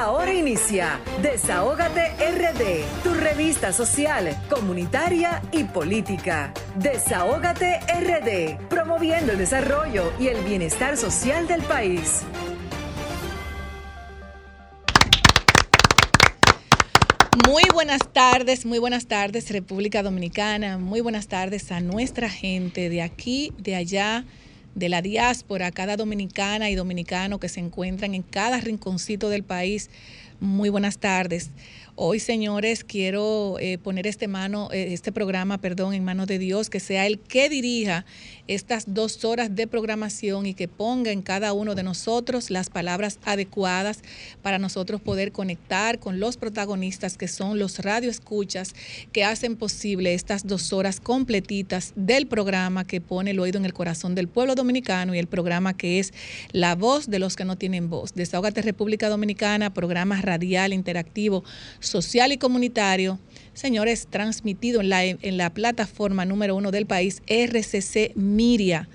Ahora inicia Desahógate RD, tu revista social, comunitaria y política. Desahógate RD, promoviendo el desarrollo y el bienestar social del país. Muy buenas tardes, muy buenas tardes República Dominicana, muy buenas tardes a nuestra gente de aquí, de allá, de la diáspora, cada dominicana y dominicano que se encuentran en cada rinconcito del país. Muy buenas tardes. Hoy, señores, quiero eh, poner este, mano, eh, este programa perdón, en manos de Dios, que sea el que dirija estas dos horas de programación y que ponga en cada uno de nosotros las palabras adecuadas para nosotros poder conectar con los protagonistas que son los radioescuchas que hacen posible estas dos horas completitas del programa que pone el oído en el corazón del pueblo dominicano y el programa que es La Voz de los que no tienen voz. Desahogate República Dominicana, programa radial interactivo social y comunitario, señores, transmitido en la, en la plataforma número uno del país, RCC Miria.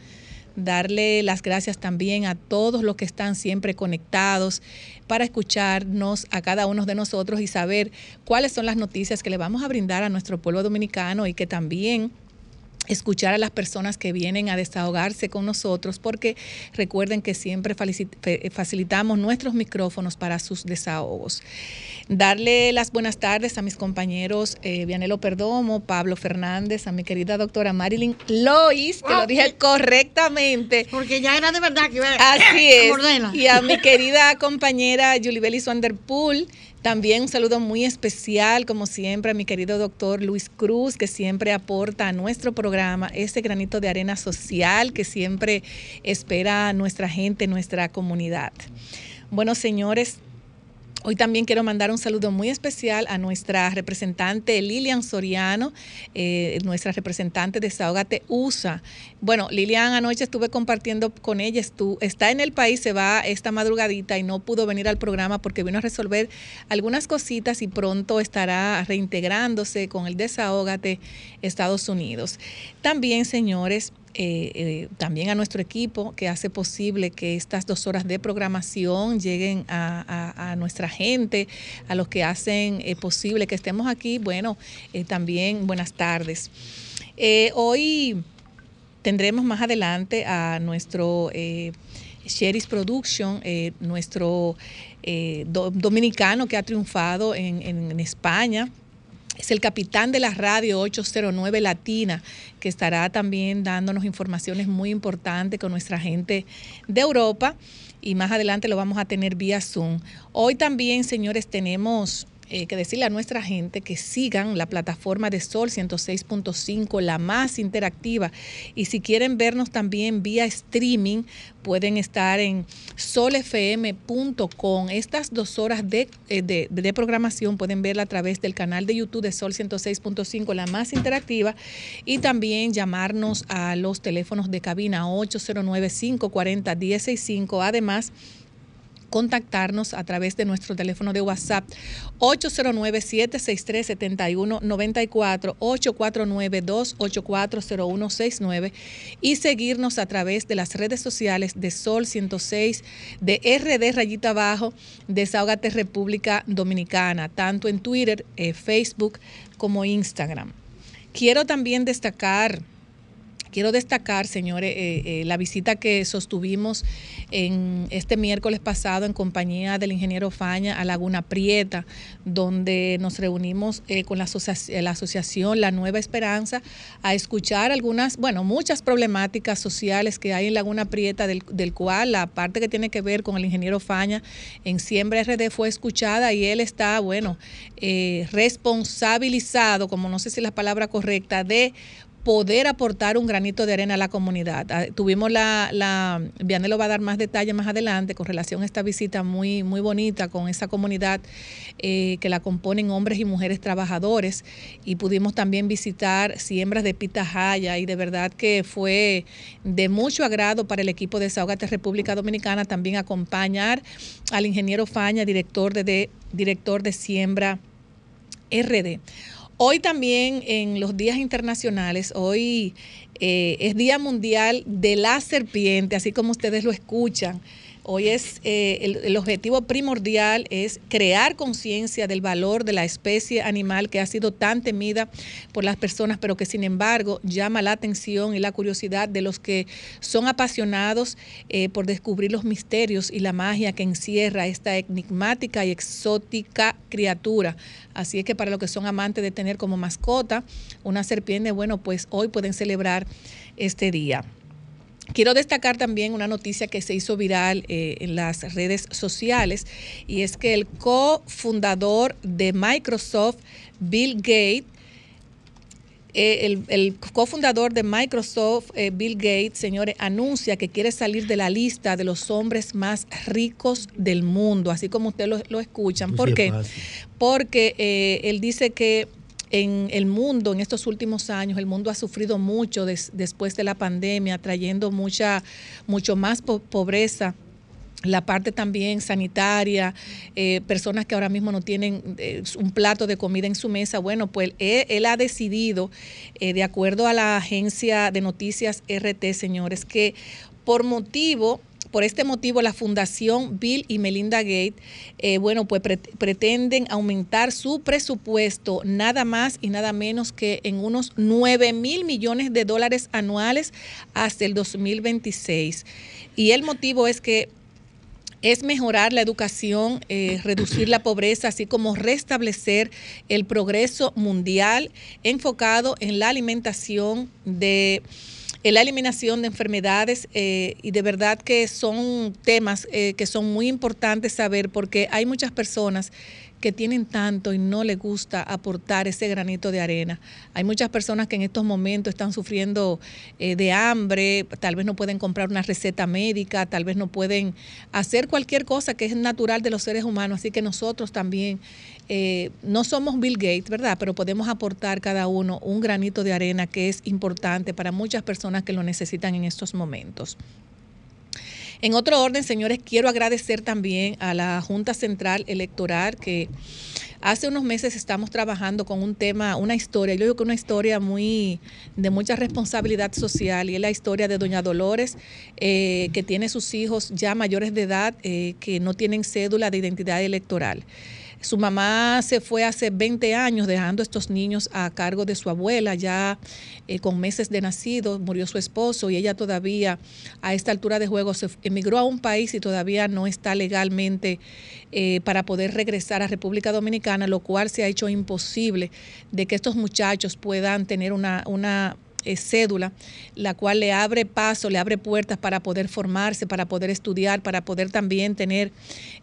Darle las gracias también a todos los que están siempre conectados para escucharnos a cada uno de nosotros y saber cuáles son las noticias que le vamos a brindar a nuestro pueblo dominicano y que también escuchar a las personas que vienen a desahogarse con nosotros, porque recuerden que siempre facilitamos nuestros micrófonos para sus desahogos. Darle las buenas tardes a mis compañeros eh, Vianelo Perdomo, Pablo Fernández, a mi querida doctora Marilyn Lois, que lo dije correctamente. Porque ya era de verdad que iba Así es. Y a mi querida compañera Julie Wanderpool, también un saludo muy especial, como siempre, a mi querido doctor Luis Cruz, que siempre aporta a nuestro programa ese granito de arena social que siempre espera nuestra gente, nuestra comunidad. Bueno, señores, Hoy también quiero mandar un saludo muy especial a nuestra representante Lilian Soriano, eh, nuestra representante de Sahogate USA. Bueno, Lilian anoche estuve compartiendo con ella, está en el país, se va esta madrugadita y no pudo venir al programa porque vino a resolver algunas cositas y pronto estará reintegrándose con el Desahógate Estados Unidos. También, señores, eh, eh, también a nuestro equipo que hace posible que estas dos horas de programación lleguen a, nuestra gente, a los que hacen eh, posible que estemos aquí. Bueno, también buenas tardes. hoy tendremos más adelante a nuestro Sheris Production, nuestro dominicano que ha triunfado en España es el capitán de la radio 809 Latina, que estará también dándonos informaciones muy importantes con nuestra gente de Europa y más adelante lo vamos a tener vía Zoom. Hoy también, señores, tenemos eh, que decirle a nuestra gente que sigan la plataforma de Sol 106.5, la más interactiva. Y si quieren vernos también vía streaming, pueden estar en solfm.com. Estas dos horas eh, de, de, programación pueden verla a través del canal de YouTube de Sol 106.5, la más interactiva, y también llamarnos a los teléfonos de cabina 809 540 165. Además, contactarnos a través de nuestro teléfono de WhatsApp 809-763-7194, 849-284-0169 y seguirnos a través de las redes sociales de Sol 106, de RD Rayita Abajo, Desahogate República Dominicana, tanto en Twitter, eh, Facebook como Instagram. Quiero también destacar Quiero destacar, señores, eh, eh, la visita que sostuvimos en este miércoles pasado en compañía del ingeniero Faña a Laguna Prieta, donde nos reunimos eh, con la, asociación La Nueva Esperanza a escuchar algunas, bueno, muchas problemáticas sociales que hay en Laguna Prieta, del, del cual la parte que tiene que ver con el ingeniero Faña en Siembra RD fue escuchada y él está, bueno, responsabilizado, como no sé si es la palabra correcta, de poder aportar un granito de arena a la comunidad. Ah, tuvimos la, la lo va a dar más detalles más adelante con relación a esta visita muy, muy bonita con esa comunidad eh, que la componen hombres y mujeres trabajadores y pudimos también visitar siembras de pitahaya y de verdad que fue de mucho agrado para el equipo de Desahogate República Dominicana también acompañar al ingeniero Faña, director de director de siembra RD. Hoy también en los días internacionales, hoy eh, es Día Mundial de la Serpiente, así como ustedes lo escuchan. Hoy es eh, el, objetivo primordial es crear conciencia del valor de la especie animal que ha sido tan temida por las personas, pero que sin embargo llama la atención y la curiosidad de los que son apasionados eh, por descubrir los misterios y la magia que encierra esta enigmática y exótica criatura. Así es que para los que son amantes de tener como mascota una serpiente, bueno, pues hoy pueden celebrar este día. Quiero destacar también una noticia que se hizo viral eh, en las redes sociales y es que el cofundador de Microsoft, Bill Gates, eh, el, cofundador de Microsoft, eh, Bill Gates, señores, anuncia que quiere salir de la lista de los hombres más ricos del mundo, así como ustedes lo, escuchan. ¿Por qué? Porque él dice que en el mundo en estos últimos años, el mundo ha sufrido mucho después de la pandemia, trayendo mucha, mucho más pobreza la parte también sanitaria, eh, personas que ahora mismo no tienen eh, un plato de comida en su mesa. Bueno, pues él, ha decidido, eh, de acuerdo a la agencia de noticias RT, señores, que por motivo por este motivo, la Fundación Bill y Melinda Gates, eh, bueno, pues pretenden aumentar su presupuesto nada más y nada menos que en unos 9 mil millones de dólares anuales hasta el 2026. Y el motivo es que es mejorar la educación, eh, reducir la pobreza, así como restablecer el progreso mundial enfocado en la alimentación de la eliminación de enfermedades eh, y de verdad que son temas eh, que son muy importantes saber porque hay muchas personas que tienen tanto y no les gusta aportar ese granito de arena. Hay muchas personas que en estos momentos están sufriendo eh, de hambre, tal vez no pueden comprar una receta médica, tal vez no pueden hacer cualquier cosa que es natural de los seres humanos, así que nosotros también eh, no somos Bill Gates, ¿verdad? Pero podemos aportar cada uno un granito de arena que es importante para muchas personas que lo necesitan en estos momentos. En otro orden, señores, quiero agradecer también a la Junta Central Electoral que hace unos meses estamos trabajando con un tema, una historia, yo digo que una historia muy de mucha responsabilidad social y es la historia de doña Dolores, eh, que tiene sus hijos ya mayores de edad eh, que no tienen cédula de identidad electoral. Su mamá se fue hace 20 años dejando estos niños a cargo de su abuela, ya eh, con meses de nacido, murió su esposo y ella todavía a esta altura de juego se emigró a un país y todavía no está legalmente eh, para poder regresar a República Dominicana, lo cual se ha hecho imposible de que estos muchachos puedan tener una, una eh, cédula, la cual le abre paso, le abre puertas para poder formarse, para poder estudiar, para poder también tener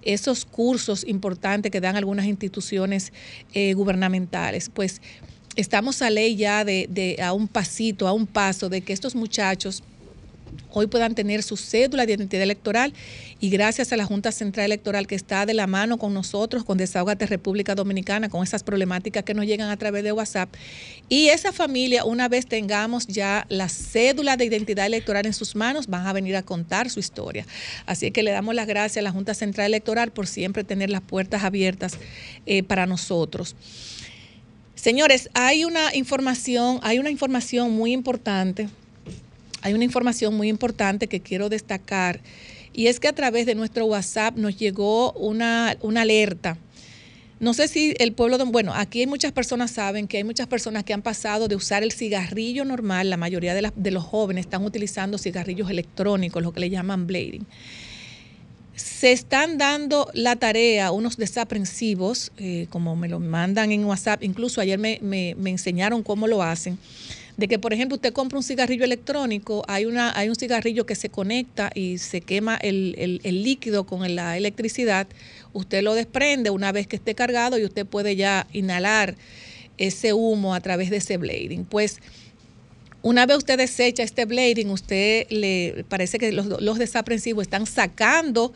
esos cursos importantes que dan algunas instituciones eh, gubernamentales. Pues estamos a ley ya de, de a un pasito, a un paso de que estos muchachos hoy puedan tener su cédula de identidad electoral y gracias a la Junta Central Electoral que está de la mano con nosotros, con Desahogate República Dominicana, con esas problemáticas que nos llegan a través de WhatsApp. Y esa familia, una vez tengamos ya la cédula de identidad electoral en sus manos, van a venir a contar su historia. Así que le damos las gracias a la Junta Central Electoral por siempre tener las puertas abiertas eh, para nosotros. Señores, hay una información, hay una información muy importante hay una información muy importante que quiero destacar y es que a través de nuestro WhatsApp nos llegó una, alerta. No sé si el pueblo, de, bueno, aquí hay muchas personas saben que hay muchas personas que han pasado de usar el cigarrillo normal, la mayoría de, de los jóvenes están utilizando cigarrillos electrónicos, lo que le llaman blading. Se están dando la tarea unos desaprensivos, eh, como me lo mandan en WhatsApp, incluso ayer me, me enseñaron cómo lo hacen de que, por ejemplo, usted compra un cigarrillo electrónico, hay, una, hay un cigarrillo que se conecta y se quema el, líquido con la electricidad, usted lo desprende una vez que esté cargado y usted puede ya inhalar ese humo a través de ese blading. Pues una vez usted desecha este blading, usted le parece que los desaprensivos están sacando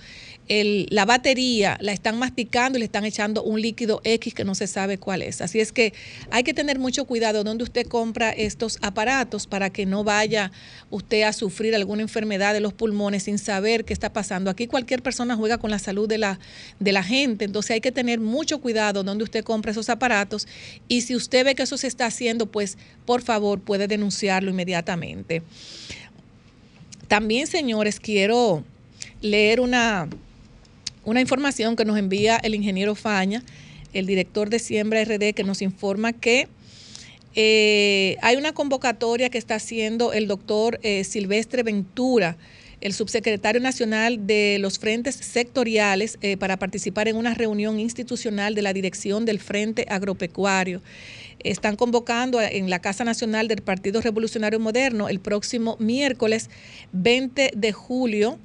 la batería la están masticando y le están echando un líquido X que no se sabe cuál es. Así es que hay que tener mucho cuidado donde usted compra estos aparatos para que no vaya usted a sufrir alguna enfermedad de los pulmones sin saber qué está pasando. Aquí cualquier persona juega con la salud de la, de la gente, entonces hay que tener mucho cuidado donde usted compra esos aparatos y si usted ve que eso se está haciendo, pues por favor puede denunciarlo inmediatamente. También, señores, quiero leer una, una información que nos envía el ingeniero Faña, el director de Siembra RD, que nos informa que eh, hay una convocatoria que está haciendo el doctor eh, Silvestre Ventura, el subsecretario nacional de los frentes sectoriales, eh, para participar en una reunión institucional de la dirección del Frente Agropecuario. Están convocando en la Casa Nacional del Partido Revolucionario Moderno el próximo miércoles 20 de julio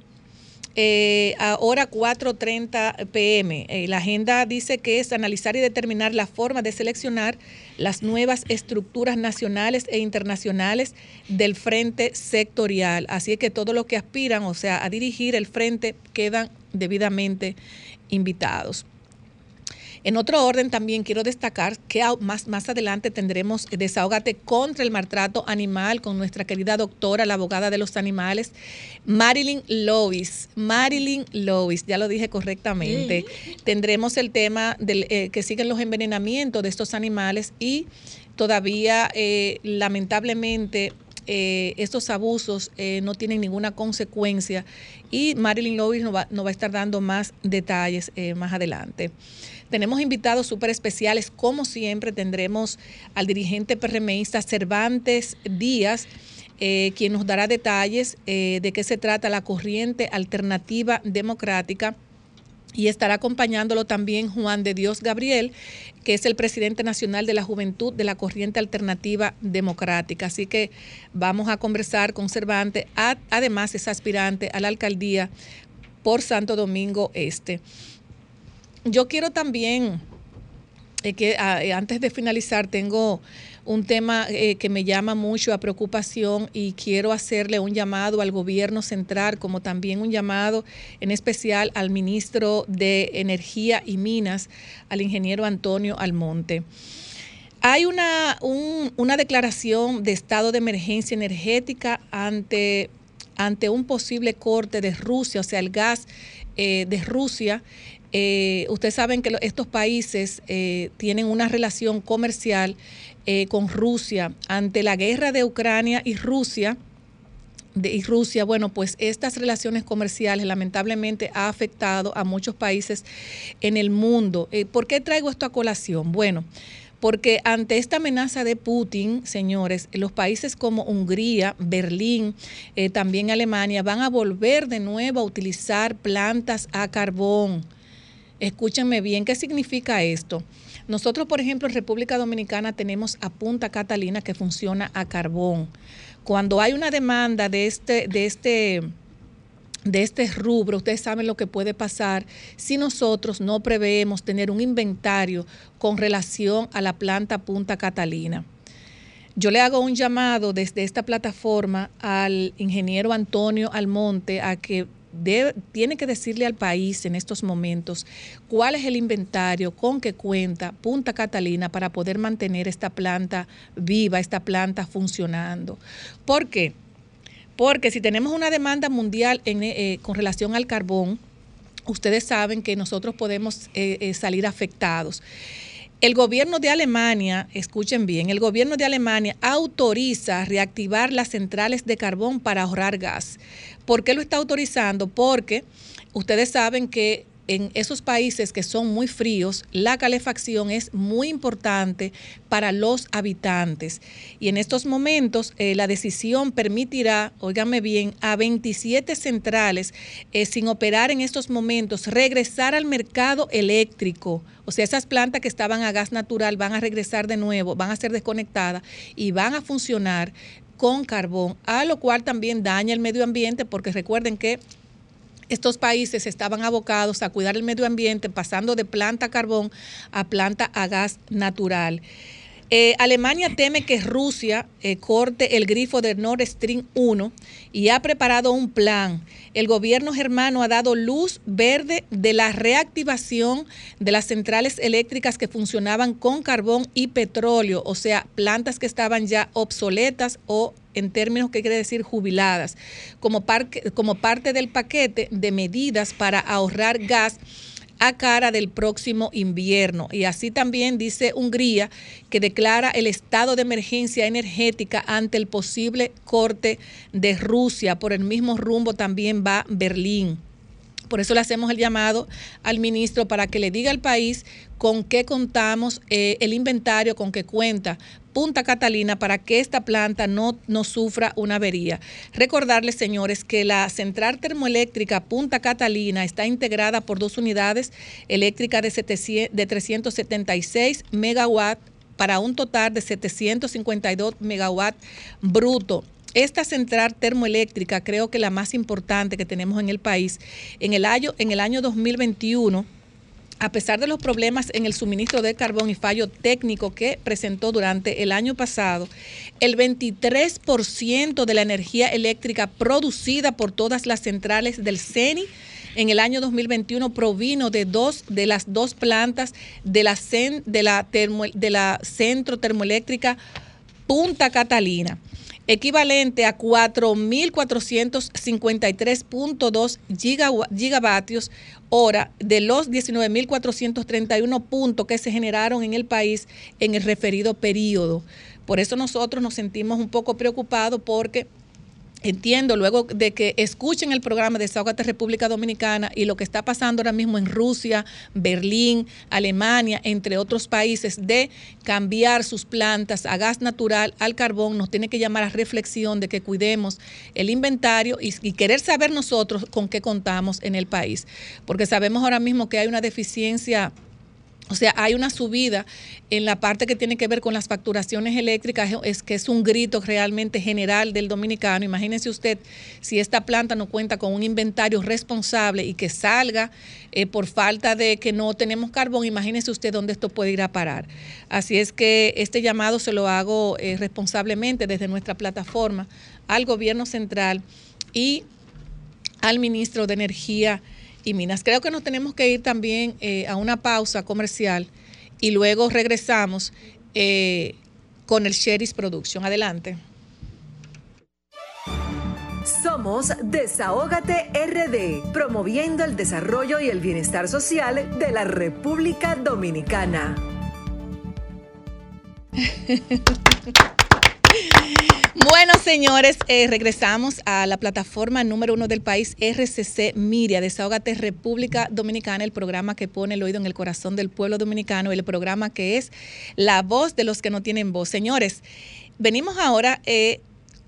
eh, ahora 4.30 pm. La agenda dice que es analizar y determinar la forma de seleccionar las nuevas estructuras nacionales e internacionales del frente sectorial. Así que todos los que aspiran, o sea, a dirigir el frente, quedan debidamente invitados. En otro orden, también quiero destacar que más, más adelante tendremos Desahógate contra el maltrato animal con nuestra querida doctora, la abogada de los animales, Marilyn Lois. Marilyn Lois, ya lo dije correctamente. Tendremos el tema del, eh, que siguen los envenenamientos de estos animales y todavía, eh, lamentablemente, eh, estos abusos no tienen ninguna consecuencia y Marilyn Lois nos va, nos va a estar dando más detalles más adelante. Tenemos invitados súper especiales, como siempre tendremos al dirigente PRMista Cervantes Díaz. Eh, quien nos dará detalles eh, de qué se trata la corriente alternativa democrática y estará acompañándolo también Juan de Dios Gabriel, que es el presidente nacional de la juventud de la corriente alternativa democrática. Así que vamos a conversar con Cervantes, además es aspirante a la alcaldía por Santo Domingo Este. Yo quiero también, eh, que ah, eh, antes de finalizar, tengo un tema eh, que me llama mucho a preocupación y quiero hacerle un llamado al gobierno central, como también un llamado en especial al ministro de Energía y Minas, al ingeniero Antonio Almonte. Hay una, una declaración de estado de emergencia energética ante, ante un posible corte de Rusia, o sea, el gas de Rusia eh, ustedes saben que estos países eh, tienen una relación comercial eh, con Rusia. Ante la guerra de Ucrania y Rusia, y Rusia, bueno, pues estas relaciones comerciales lamentablemente ha afectado a muchos países en el mundo. ¿Por qué traigo esto a colación? Bueno, porque ante esta amenaza de Putin, señores, los países como Hungría, Berlín, también Alemania, van a volver de nuevo a utilizar plantas a carbón. Escúchenme bien, ¿qué significa esto? Nosotros, por ejemplo, en República Dominicana tenemos a Punta Catalina que funciona a carbón. Cuando hay una demanda de este, de este, de este rubro, ustedes saben lo que puede pasar si nosotros no preveemos tener un inventario con relación a la planta Punta Catalina. Yo le hago un llamado desde esta plataforma al ingeniero Antonio Almonte a que tiene que decirle al país en estos momentos cuál es el inventario con que cuenta Punta Catalina para poder mantener esta planta viva, esta planta funcionando. ¿Por qué? Porque si tenemos una demanda mundial eh, con relación al carbón, ustedes saben que nosotros podemos eh, eh, salir afectados. El gobierno de Alemania, escuchen bien, el gobierno de Alemania autoriza reactivar las centrales de carbón para ahorrar gas. ¿Por qué lo está autorizando? Porque ustedes saben que en esos países que son muy fríos, la calefacción es muy importante para los habitantes. Y en estos momentos eh, la decisión permitirá, óigame bien, a 27 centrales eh, sin operar en estos momentos, regresar al mercado eléctrico. O sea, esas plantas que estaban a gas natural van a regresar de nuevo, van a ser desconectadas y van a funcionar con carbón, a lo cual también daña el medio ambiente porque recuerden que estos países estaban abocados a cuidar el medio ambiente pasando de planta a carbón a planta a gas natural. Eh, Alemania teme que Rusia eh, corte el grifo de Nord Stream 1 y ha preparado un plan. El gobierno germano ha dado luz verde de la reactivación de las centrales eléctricas que funcionaban con carbón y petróleo, o sea, plantas que estaban ya obsoletas o en términos que quiere decir jubiladas, como, como parte del paquete de medidas para ahorrar gas a cara del próximo invierno. Y así también dice Hungría que declara el estado de emergencia energética ante el posible corte de Rusia. Por el mismo rumbo también va Berlín. Por eso le hacemos el llamado al ministro para que le diga al país con qué contamos, eh, el inventario con qué cuenta Punta Catalina para que esta planta no, no sufra una avería. Recordarles, señores, que la central termoeléctrica Punta Catalina está integrada por dos unidades eléctricas de, de 376 megawatts para un total de 752 megawatts bruto esta central termoeléctrica, creo que la más importante que tenemos en el país, en el año, en el año 2021, a pesar de los problemas en el suministro de carbón y fallo técnico que presentó durante el año pasado, el 23% de la energía eléctrica producida por todas las centrales del CENI en el año 2021 provino de dos de las dos plantas de la, de la, de la centro termoeléctrica Punta Catalina equivalente a 4.453.2 gigavatios hora de los 19.431 puntos que se generaron en el país en el referido periodo. Por eso nosotros nos sentimos un poco preocupados porque entiendo luego de que escuchen el programa de Desahogate República Dominicana y lo que está pasando ahora mismo en Rusia, Berlín, Alemania, entre otros países, de cambiar sus plantas a gas natural, al carbón, nos tiene que llamar a reflexión de que cuidemos el inventario y, y querer saber nosotros con qué contamos en el país. Porque sabemos ahora mismo que hay una deficiencia o sea, hay una subida en la parte que tiene que ver con las facturaciones eléctricas, es que es un grito realmente general del dominicano. Imagínese usted si esta planta no cuenta con un inventario responsable y que salga eh, por falta de que no tenemos carbón, imagínese usted dónde esto puede ir a parar. Así es que este llamado se lo hago eh, responsablemente desde nuestra plataforma al gobierno central y al ministro de Energía y Minas. Creo que nos tenemos que ir también eh, a una pausa comercial y luego regresamos eh, con el Sherry's Production. Adelante. Somos Desahógate RD, promoviendo el desarrollo y el bienestar social de la República Dominicana. Bueno, señores, eh, regresamos a la plataforma número uno del país, RCC Miria, Desahogate República Dominicana, el programa que pone el oído en el corazón del pueblo dominicano, el programa que es la voz de los que no tienen voz. Señores, venimos ahora eh,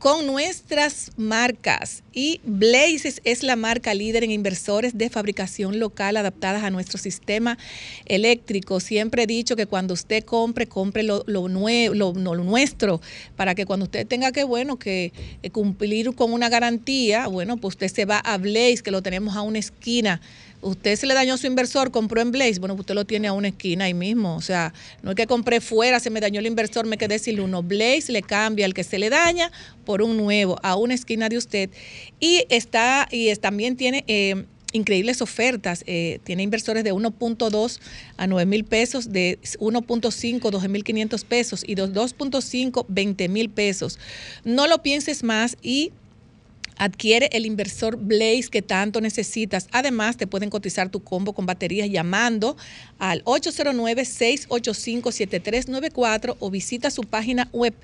con nuestras marcas. Y Blazes es la marca líder en inversores de fabricación local adaptadas a nuestro sistema eléctrico. Siempre he dicho que cuando usted compre, compre lo, nuevo, lo, nuestro, para que cuando usted tenga que, bueno, que eh, cumplir con una garantía, bueno, pues usted se va a Blaze, que lo tenemos a una esquina usted se le dañó su inversor, compró en Blaze, bueno, usted lo tiene a una esquina ahí mismo. O sea, no es que compré fuera, se me dañó el inversor, me quedé sin uno. Blaze le cambia el que se le daña por un nuevo a una esquina de usted. Y está, y también tiene eh, increíbles ofertas. Eh, tiene inversores de 1.2 a 9 mil pesos, de 1.5 12 mil 500 pesos y de 2.5 20 mil pesos. No lo pienses más y Adquiere el inversor Blaze que tanto necesitas. Además, te pueden cotizar tu combo con baterías llamando al 809-685-7394 o visita su página web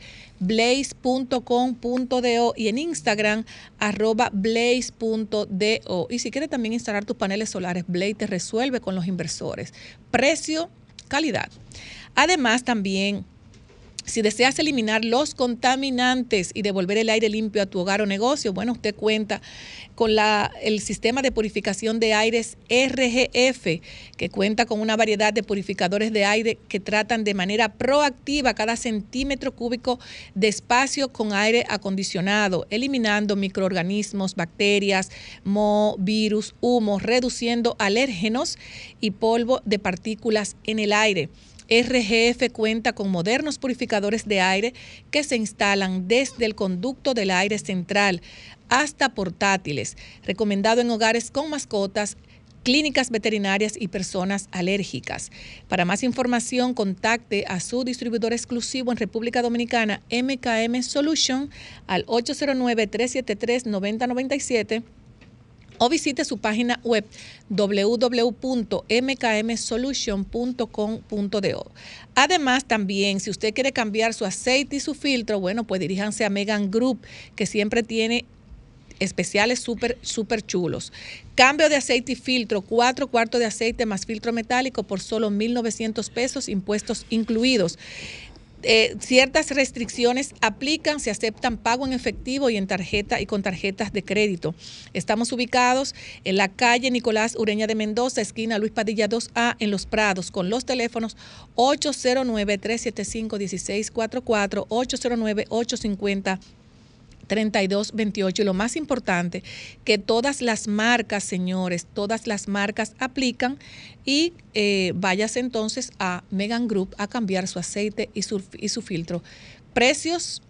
blaze.com.do y en Instagram arroba blaze.do. Y si quieres también instalar tus paneles solares, Blaze te resuelve con los inversores. Precio, calidad. Además, también si deseas eliminar los contaminantes y devolver el aire limpio a tu hogar o negocio, bueno, usted cuenta con la, el sistema de purificación de aires RGF, que cuenta con una variedad de purificadores de aire que tratan de manera proactiva cada centímetro cúbico de espacio con aire acondicionado, eliminando microorganismos, bacterias, virus, humo, reduciendo alérgenos y polvo de partículas en el aire. RGF cuenta con modernos purificadores de aire que se instalan desde el conducto del aire central hasta portátiles, recomendado en hogares con mascotas, clínicas veterinarias y personas alérgicas. Para más información, contacte a su distribuidor exclusivo en República Dominicana, MKM Solution, al 809-373-9097 o visite su página web www.mkmsolution.com.do. Además, también, si usted quiere cambiar su aceite y su filtro, bueno, pues diríjanse a Megan Group, que siempre tiene especiales súper, súper chulos. Cambio de aceite y filtro, cuatro cuartos de aceite más filtro metálico por solo 1.900 pesos, impuestos incluidos. Eh, ciertas restricciones aplican, se aceptan pago en efectivo y en tarjeta y con tarjetas de crédito. Estamos ubicados en la calle Nicolás Ureña de Mendoza, esquina Luis Padilla 2A, en Los Prados, con los teléfonos 809-375-1644, 809-850. 3228. Y lo más importante, que todas las marcas, señores, todas las marcas aplican y eh, vayas entonces a Megan Group a cambiar su aceite y su, y su filtro. Precios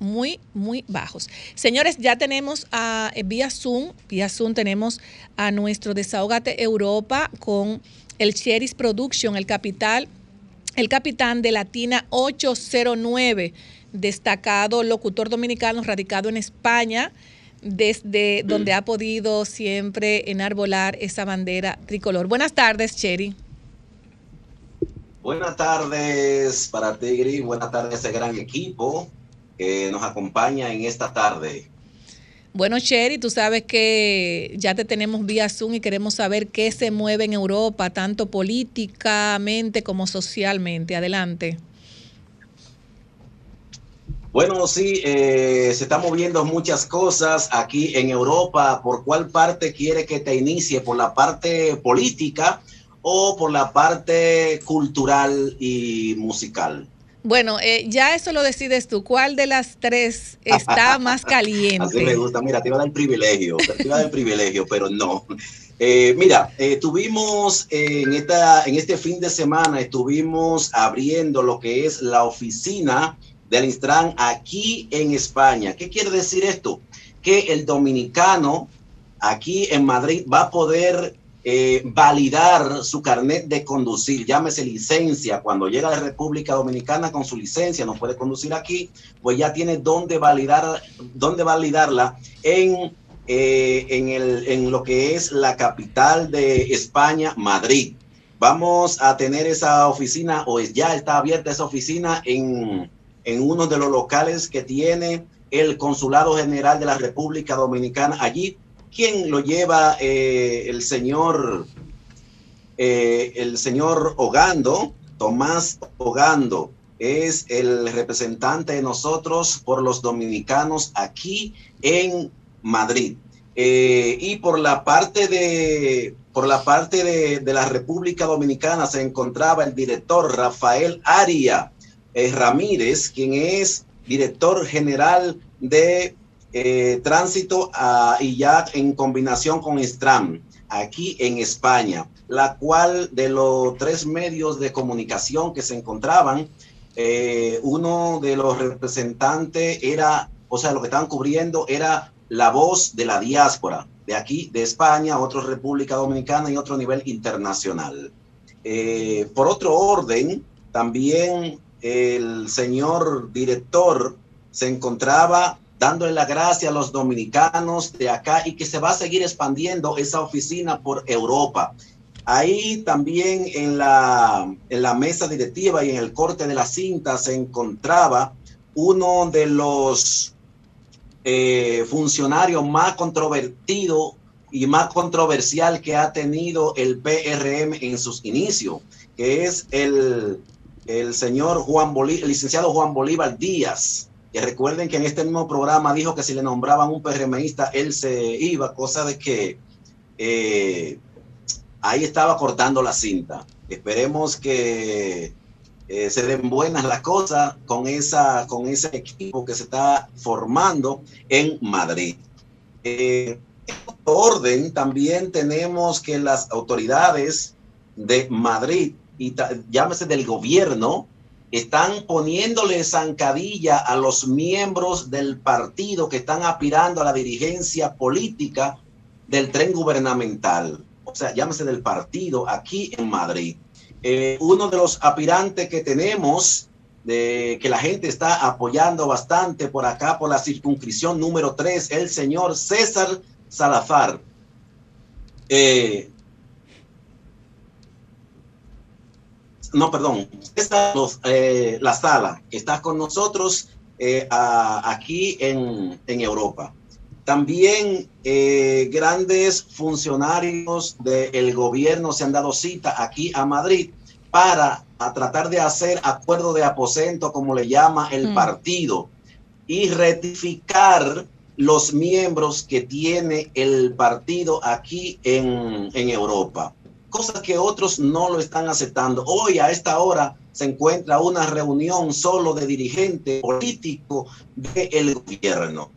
muy, muy bajos. Señores, ya tenemos a eh, vía Zoom, vía Zoom tenemos a nuestro Desahogate Europa con el Cheris Production, el capital, el capitán de Latina 809 destacado locutor dominicano radicado en España, desde donde ha podido siempre enarbolar esa bandera tricolor. Buenas tardes, Cherry. Buenas tardes para Tigri, buenas tardes a ese gran equipo que nos acompaña en esta tarde. Bueno, Cherry, tú sabes que ya te tenemos vía Zoom y queremos saber qué se mueve en Europa, tanto políticamente como socialmente. Adelante. Bueno, sí, eh, se están moviendo muchas cosas aquí en Europa. ¿Por cuál parte quiere que te inicie? ¿Por la parte política o por la parte cultural y musical? Bueno, eh, ya eso lo decides tú. ¿Cuál de las tres está más caliente? Así me gusta. Mira, te iba a dar el privilegio, te iba a dar el privilegio, pero no. Eh, mira, tuvimos en, esta, en este fin de semana, estuvimos abriendo lo que es la oficina del Instran aquí en España. ¿Qué quiere decir esto? Que el dominicano aquí en Madrid va a poder eh, validar su carnet de conducir, llámese licencia, cuando llega la República Dominicana con su licencia, no puede conducir aquí, pues ya tiene dónde validar, dónde validarla en, eh, en, el, en lo que es la capital de España, Madrid. Vamos a tener esa oficina, o ya está abierta esa oficina en, en uno de los locales que tiene el Consulado General de la República Dominicana allí. ¿Quién lo lleva? Eh, el señor, eh, el señor Ogando, Tomás Ogando, es el representante de nosotros por los dominicanos aquí en Madrid. Eh, y por la parte de por la parte de, de, la República Dominicana se encontraba el director Rafael Aria, eh, Ramírez, quien es director general de eh, tránsito ah, y ya en combinación con Stram, aquí en España, la cual de los tres medios de comunicación que se encontraban, eh, uno de los representantes era, o sea, lo que estaban cubriendo era la voz de la diáspora, de aquí, de España, otro República Dominicana y otro nivel internacional. por otro orden, también el señor director se encontraba dándole la gracia a los dominicanos de acá y que se va a seguir expandiendo esa oficina por Europa. Ahí también en la, en la mesa directiva y en el corte de la cinta se encontraba uno de los eh, funcionarios más controvertido y más controversial que ha tenido el PRM en sus inicios, que es el el señor Juan Bolívar, el licenciado Juan Bolívar Díaz, que recuerden que en este mismo programa dijo que si le nombraban un PRMista, él se iba, cosa de que eh, ahí estaba cortando la cinta. Esperemos que eh, se den buenas las cosas con, esa, con ese equipo que se está formando en Madrid. Eh, en orden, también tenemos que las autoridades de Madrid y llámese del gobierno, están poniéndole zancadilla a los miembros del partido que están aspirando a la dirigencia política del tren gubernamental, o sea, llámese del partido aquí en Madrid. Eh, uno de los aspirantes que tenemos, de, que la gente está apoyando bastante por acá, por la circunscripción número 3, el señor César Salazar. Eh, no, perdón, esta, eh, la sala que está con nosotros eh, aquí en, Europa. También eh, grandes funcionarios del gobierno se han dado cita aquí a Madrid para tratar de hacer acuerdo de aposento, como le llama el mm. partido, y rectificar los miembros que tiene el partido aquí en, en Europa. Cosas que otros no lo están aceptando. Hoy a esta hora se encuentra una reunión solo de dirigentes políticos del gobierno.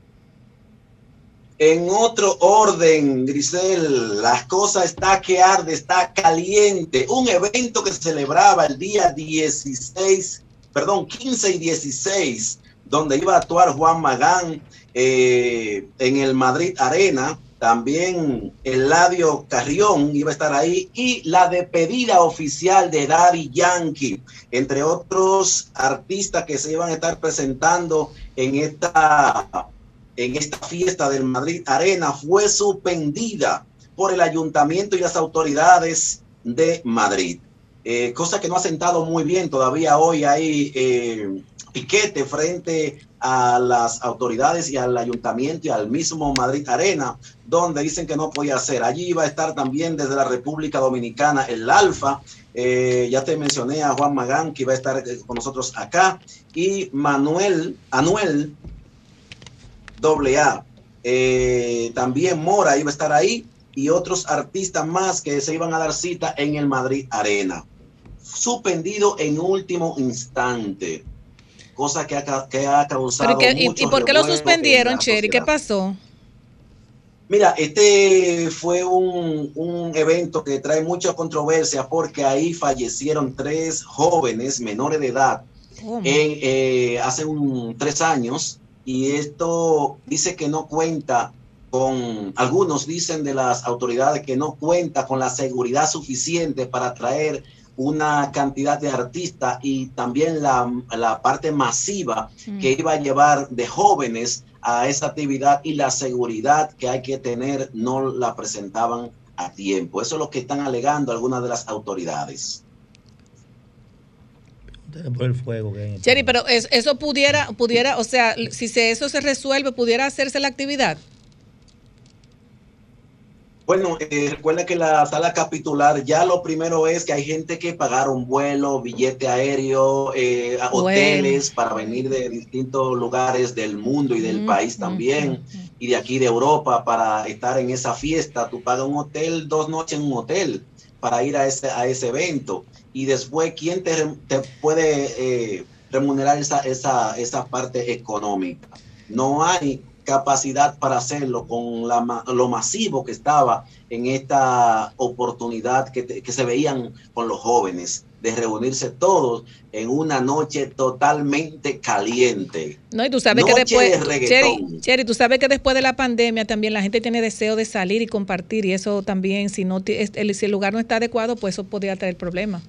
En otro orden, Grisel, las cosas está que arde, está caliente. Un evento que se celebraba el día 16, perdón, 15 y 16, donde iba a actuar Juan Magán eh, en el Madrid Arena. También Eladio Carrión iba a estar ahí y la despedida oficial de Daddy Yankee, entre otros artistas que se iban a estar presentando en esta en esta fiesta del Madrid Arena fue suspendida por el ayuntamiento y las autoridades de Madrid. Eh, cosa que no ha sentado muy bien. Todavía hoy hay eh, piquete frente a las autoridades y al ayuntamiento y al mismo Madrid Arena, donde dicen que no podía hacer. Allí iba a estar también desde la República Dominicana el Alfa. Eh, ya te mencioné a Juan Magán, que iba a estar con nosotros acá, y Manuel, Anuel doble A. Eh, también Mora iba a estar ahí y otros artistas más que se iban a dar cita en el Madrid Arena. Suspendido en último instante, cosa que ha, que ha causado. ¿Y, por qué lo suspendieron, Cherry? ¿Qué pasó? Mira, este fue un, un, evento que trae mucha controversia porque ahí fallecieron tres jóvenes menores de edad en, eh, hace un, tres años y esto dice que no cuenta con, algunos dicen de las autoridades que no cuenta con la seguridad suficiente para traer una cantidad de artistas y también la, la parte masiva mm. que iba a llevar de jóvenes a esa actividad y la seguridad que hay que tener no la presentaban a tiempo. Eso es lo que están alegando algunas de las autoridades por el fuego Cherry, pero eso pudiera, pudiera, o sea, si se, eso se resuelve, pudiera hacerse la actividad. Bueno, eh, recuerda que la sala capitular ya lo primero es que hay gente que pagaron vuelo, billete aéreo, eh, hoteles para venir de distintos lugares del mundo y del país también, y de aquí de Europa para estar en esa fiesta. Tú pagas un hotel, dos noches en un hotel para ir a ese, a ese evento y después quién te, te puede eh, remunerar esa, esa, esa parte económica. No hay capacidad para hacerlo con la, lo masivo que estaba en esta oportunidad que, que, se veían con los jóvenes de reunirse todos en una noche totalmente caliente. No, y tú sabes que después, Cherry, tú sabes que después de la pandemia también la gente tiene deseo de salir y compartir y eso también, si no el, si el lugar no está adecuado, pues eso podría traer problemas.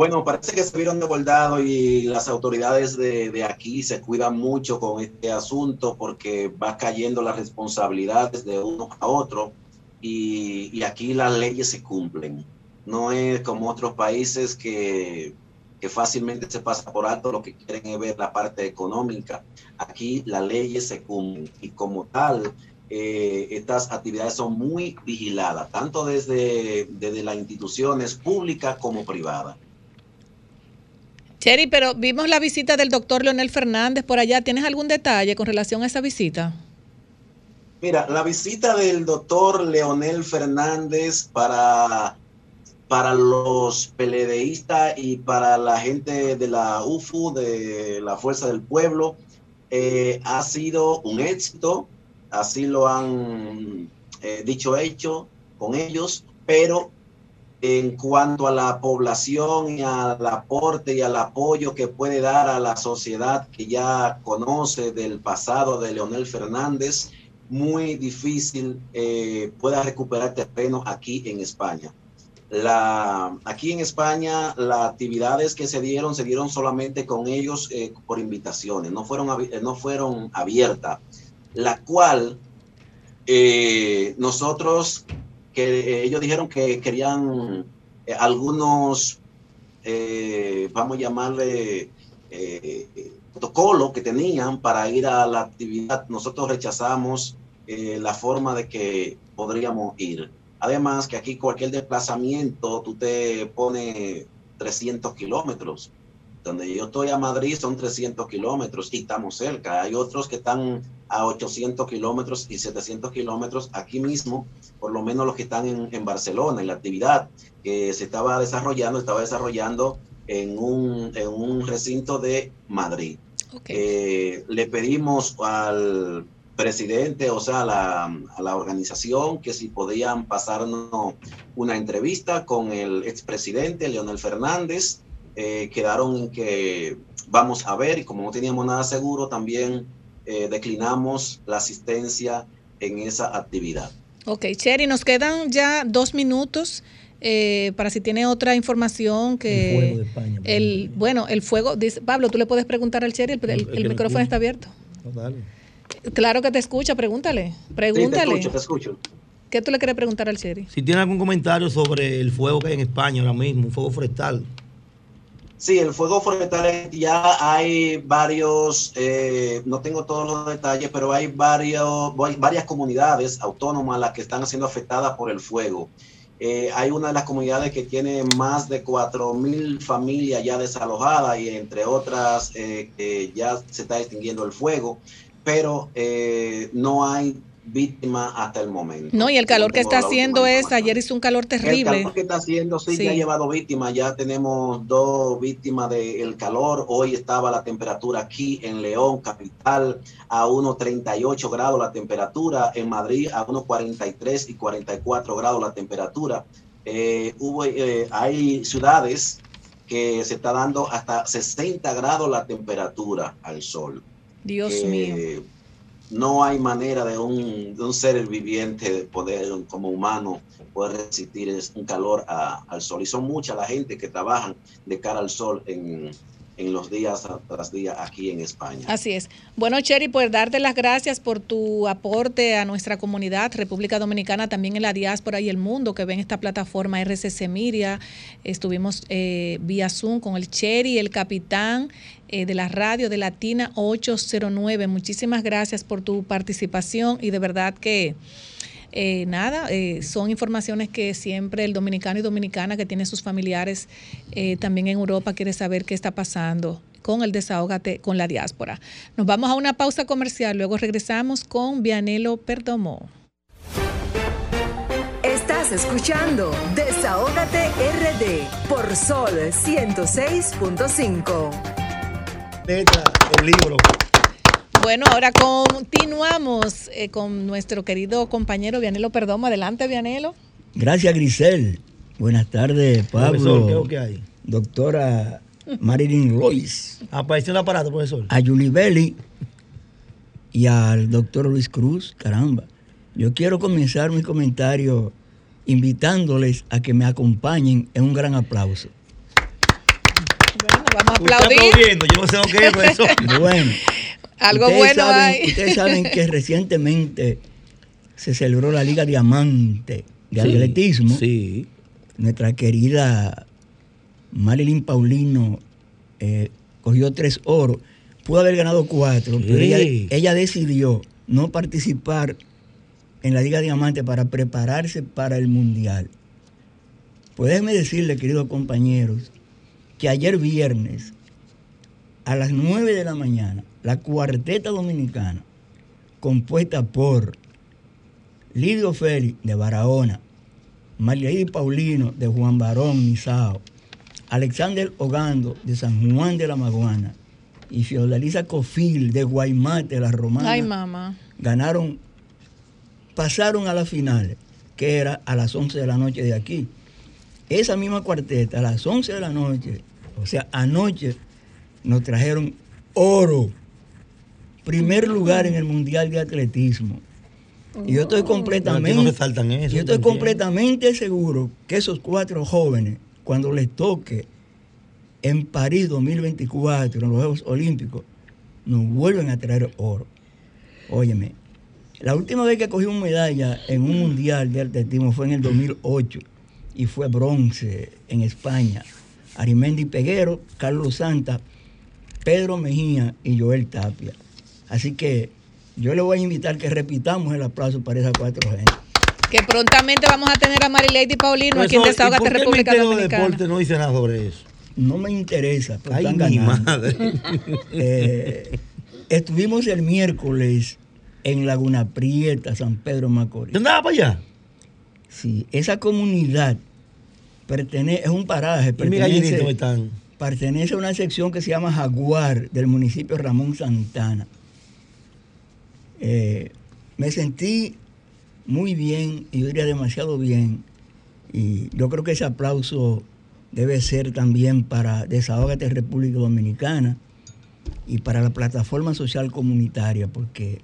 Bueno, parece que se vieron desbordados y las autoridades de, de, aquí se cuidan mucho con este asunto porque va cayendo las responsabilidades de uno a otro y, y aquí las leyes se cumplen no es como otros países que, fácilmente se pasa por alto lo que quieren es ver la parte económica. Aquí las leyes se cumplen y como tal, eh, estas actividades son muy vigiladas, tanto desde, desde las instituciones públicas como privadas. Cherry, pero vimos la visita del doctor Leonel Fernández por allá. ¿Tienes algún detalle con relación a esa visita? Mira, la visita del doctor Leonel Fernández para para los peledeístas y para la gente de la UFU, de la Fuerza del Pueblo, eh, ha sido un éxito, así lo han eh, dicho hecho con ellos, pero en cuanto a la población y al aporte y al apoyo que puede dar a la sociedad que ya conoce del pasado de Leonel Fernández, muy difícil eh, pueda recuperar terreno aquí en España. Aquí en España, las actividades que se dieron, se dieron solamente con ellos eh, por invitaciones, no fueron, no fueron abiertas, la cual eh, nosotros, que ellos dijeron que querían algunos, vamos a llamarle, protocolo que tenían para ir a la actividad, nosotros rechazamos eh, la forma de que podríamos ir. Además que aquí cualquier desplazamiento, tú te pones 300 kilómetros. Donde yo estoy a Madrid son 300 kilómetros y estamos cerca. Hay otros que están a 800 kilómetros y 700 kilómetros aquí mismo, por lo menos los que están en, Barcelona, en la actividad que se estaba desarrollando, estaba desarrollando en un, en un recinto de Madrid. Eh, le pedimos al presidente, o sea, a la, a la, organización, que si podían pasarnos una entrevista con el expresidente Leonel Fernández. Eh, quedaron en que vamos a ver y como no teníamos nada seguro, también eh, declinamos la asistencia en esa actividad. Ok, Cherry, nos quedan ya dos minutos. Eh, para si tiene otra información que el, fuego de España, el bueno el fuego dice, Pablo tú le puedes preguntar al Cherry el, micrófono está abierto dale. Claro que te escucha, pregúntale. Pregúntale. te escucho, te escucho. ¿Qué tú le quieres preguntar al Sherry? Si tiene algún comentario sobre el fuego que hay en España ahora mismo, un fuego forestal. Sí, el fuego forestal ya hay varios, eh, no tengo todos los detalles, pero hay, varios, varias comunidades autónomas las que están siendo afectadas por el fuego. Eh, hay una de las comunidades que tiene más de 4.000 familias ya desalojadas y entre otras eh, ya se está extinguiendo el fuego pero eh, no hay víctima hasta el momento. No, y el calor que está haciendo es, ayer hizo un calor terrible. El calor que está haciendo, sí, ya ha llevado víctimas, ya tenemos dos víctimas del calor, hoy estaba la temperatura aquí en León, capital, a unos 38 grados la temperatura, en Madrid a unos 43 y 44 grados la temperatura. Eh, hubo, eh, hay ciudades que se está dando hasta 60 grados la temperatura al sol. Dios mío. No hay manera de un, ser viviente de poder, como humano, poder resistir un calor al sol. Y son mucha la gente que trabajan de cara al sol en, en los días tras días aquí en España. Así es. Bueno, Cherry, pues darte las gracias por tu aporte a nuestra comunidad, República Dominicana, también en la diáspora y el mundo que ven esta plataforma RCC Miria. Estuvimos eh, vía Zoom con el Cherry, el capitán eh, de la radio de Latina 809. Muchísimas gracias por tu participación y de verdad que... Eh, nada, eh, son informaciones que siempre el dominicano y dominicana que tiene sus familiares también en Europa quiere saber qué está pasando con el desahógate con la diáspora. Nos vamos a una pausa comercial, luego regresamos con Vianelo Perdomo. Estás escuchando Desahógate RD por Sol 106.5 el libro. Bueno, ahora continuamos eh, con nuestro querido compañero Vianelo Perdomo. Adelante, Vianelo. Gracias, Grisel. Buenas tardes, Pablo. ¿qué hay? Doctora Marilyn Royce. Apareció el aparato, profesor. A Julie Belli y al doctor Luis Cruz. Caramba. Yo quiero comenzar mi comentario invitándoles a que me acompañen en un gran aplauso vamos a aplaudir. yo no sé lo que es eso. Bueno. Algo bueno hay. Ustedes saben que recientemente se celebró la Liga Diamante de Atletismo. Sí. Nuestra querida Marilyn Paulino eh, cogió tres oros. Pudo haber ganado cuatro, pero ella, ella decidió no participar en la Liga Diamante para prepararse para el Mundial. Pues déjenme decirle, queridos compañeros, que ayer viernes, a las 9 de la mañana, la cuarteta dominicana, compuesta por Lidio Félix de Barahona, María Paulino de Juan Barón Misao, Alexander Ogando de San Juan de la Maguana y Fiordalisa Cofil de Guaymate de la Romana. Ay, mamá. Ganaron, pasaron a la final, que era a las 11 de la noche de aquí. Esa misma cuarteta, a las 11 de la noche, o sea, anoche nos trajeron oro. Primer lugar en el Mundial de Atletismo. Y yo estoy completamente, yo estoy completamente seguro que esos cuatro jóvenes, cuando les toque en París 2024, en los Juegos Olímpicos, nos vuelven a traer oro. Óyeme, la última vez que cogí una medalla en un mundial de atletismo fue en el 2008 y fue bronce en España. Arimendi Peguero, Carlos Santa Pedro Mejía y Joel Tapia. Así que yo le voy a invitar que repitamos el aplauso para esas cuatro gente. Que prontamente vamos a tener a Marilady Paulino aquí en Desahogate República Dominicana. deporte no dice nada sobre eso? No me interesa. Ay, mi madre. Eh, estuvimos el miércoles en Laguna Prieta, San Pedro Macorís. ¿Dónde para allá? Sí, esa comunidad pertenece, es un paraje, pertenece, están? pertenece a una sección que se llama Jaguar del municipio Ramón Santana. Eh, me sentí muy bien, y yo diría demasiado bien, y yo creo que ese aplauso debe ser también para Desahogate República Dominicana y para la plataforma social comunitaria, porque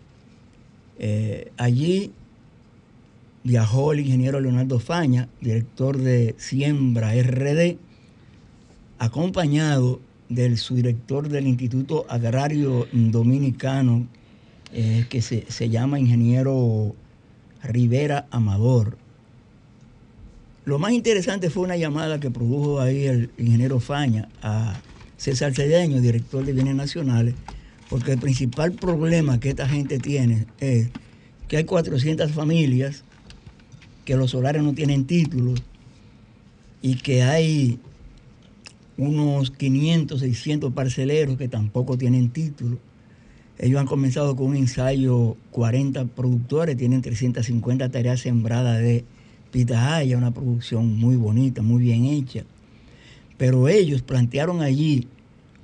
eh, allí viajó el ingeniero Leonardo Faña, director de Siembra RD, acompañado del subdirector del Instituto Agrario Dominicano, eh, que se, se llama ingeniero Rivera Amador. Lo más interesante fue una llamada que produjo ahí el ingeniero Faña a César Cedeño, director de Bienes Nacionales, porque el principal problema que esta gente tiene es que hay 400 familias, que los solares no tienen títulos y que hay unos 500, 600 parceleros que tampoco tienen título. Ellos han comenzado con un ensayo, 40 productores, tienen 350 tareas sembradas de pitahaya, una producción muy bonita, muy bien hecha. Pero ellos plantearon allí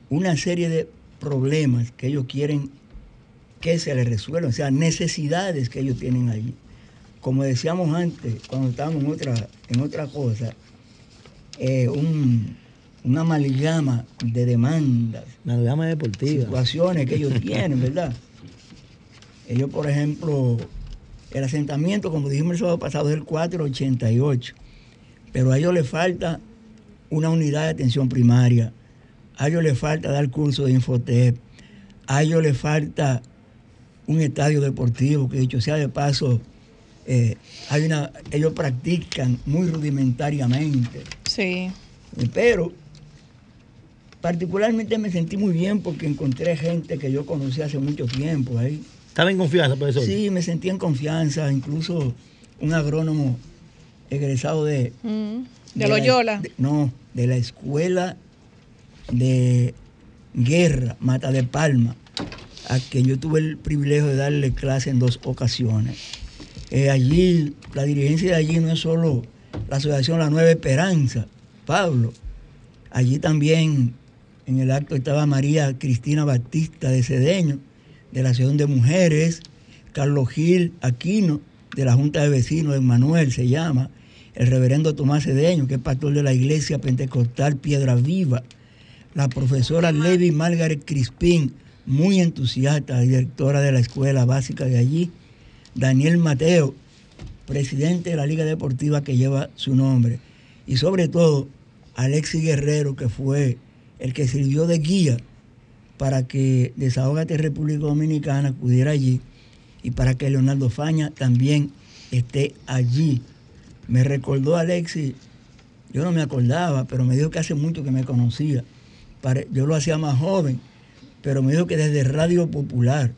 una serie de problemas que ellos quieren que se les resuelvan, o sea, necesidades que ellos tienen allí. Como decíamos antes, cuando estábamos en otra, en otra cosa, eh, un, una amalgama de demandas. Una amalgama deportiva. Situaciones que ellos tienen, ¿verdad? Ellos, por ejemplo, el asentamiento, como dijimos el sábado pasado, es el 488, pero a ellos les falta una unidad de atención primaria, a ellos les falta dar curso de Infotep, a ellos les falta un estadio deportivo, que dicho sea de paso, eh, hay una, ellos practican muy rudimentariamente. Sí. Pero particularmente me sentí muy bien porque encontré gente que yo conocí hace mucho tiempo ahí. ¿Estaba en confianza, profesor? Sí, me sentí en confianza, incluso un agrónomo egresado de... Mm, de, Loyola. no, de la escuela de guerra, Mata de Palma, a quien yo tuve el privilegio de darle clase en dos ocasiones. Eh, allí, la dirigencia de allí no es solo la asociación La Nueva Esperanza, Pablo, allí también en el acto estaba María Cristina Batista de Cedeño, de la Asociación de Mujeres, Carlos Gil Aquino, de la Junta de Vecinos de Manuel se llama, el reverendo Tomás Cedeño, que es pastor de la Iglesia Pentecostal Piedra Viva, la profesora Levi Margaret Crispín, muy entusiasta, directora de la escuela básica de allí, Daniel Mateo, presidente de la Liga Deportiva que lleva su nombre, y sobre todo Alexis Guerrero, que fue el que sirvió de guía para que Desahogate República Dominicana pudiera allí y para que Leonardo Faña también esté allí. Me recordó Alexis, yo no me acordaba, pero me dijo que hace mucho que me conocía. Yo lo hacía más joven, pero me dijo que desde Radio Popular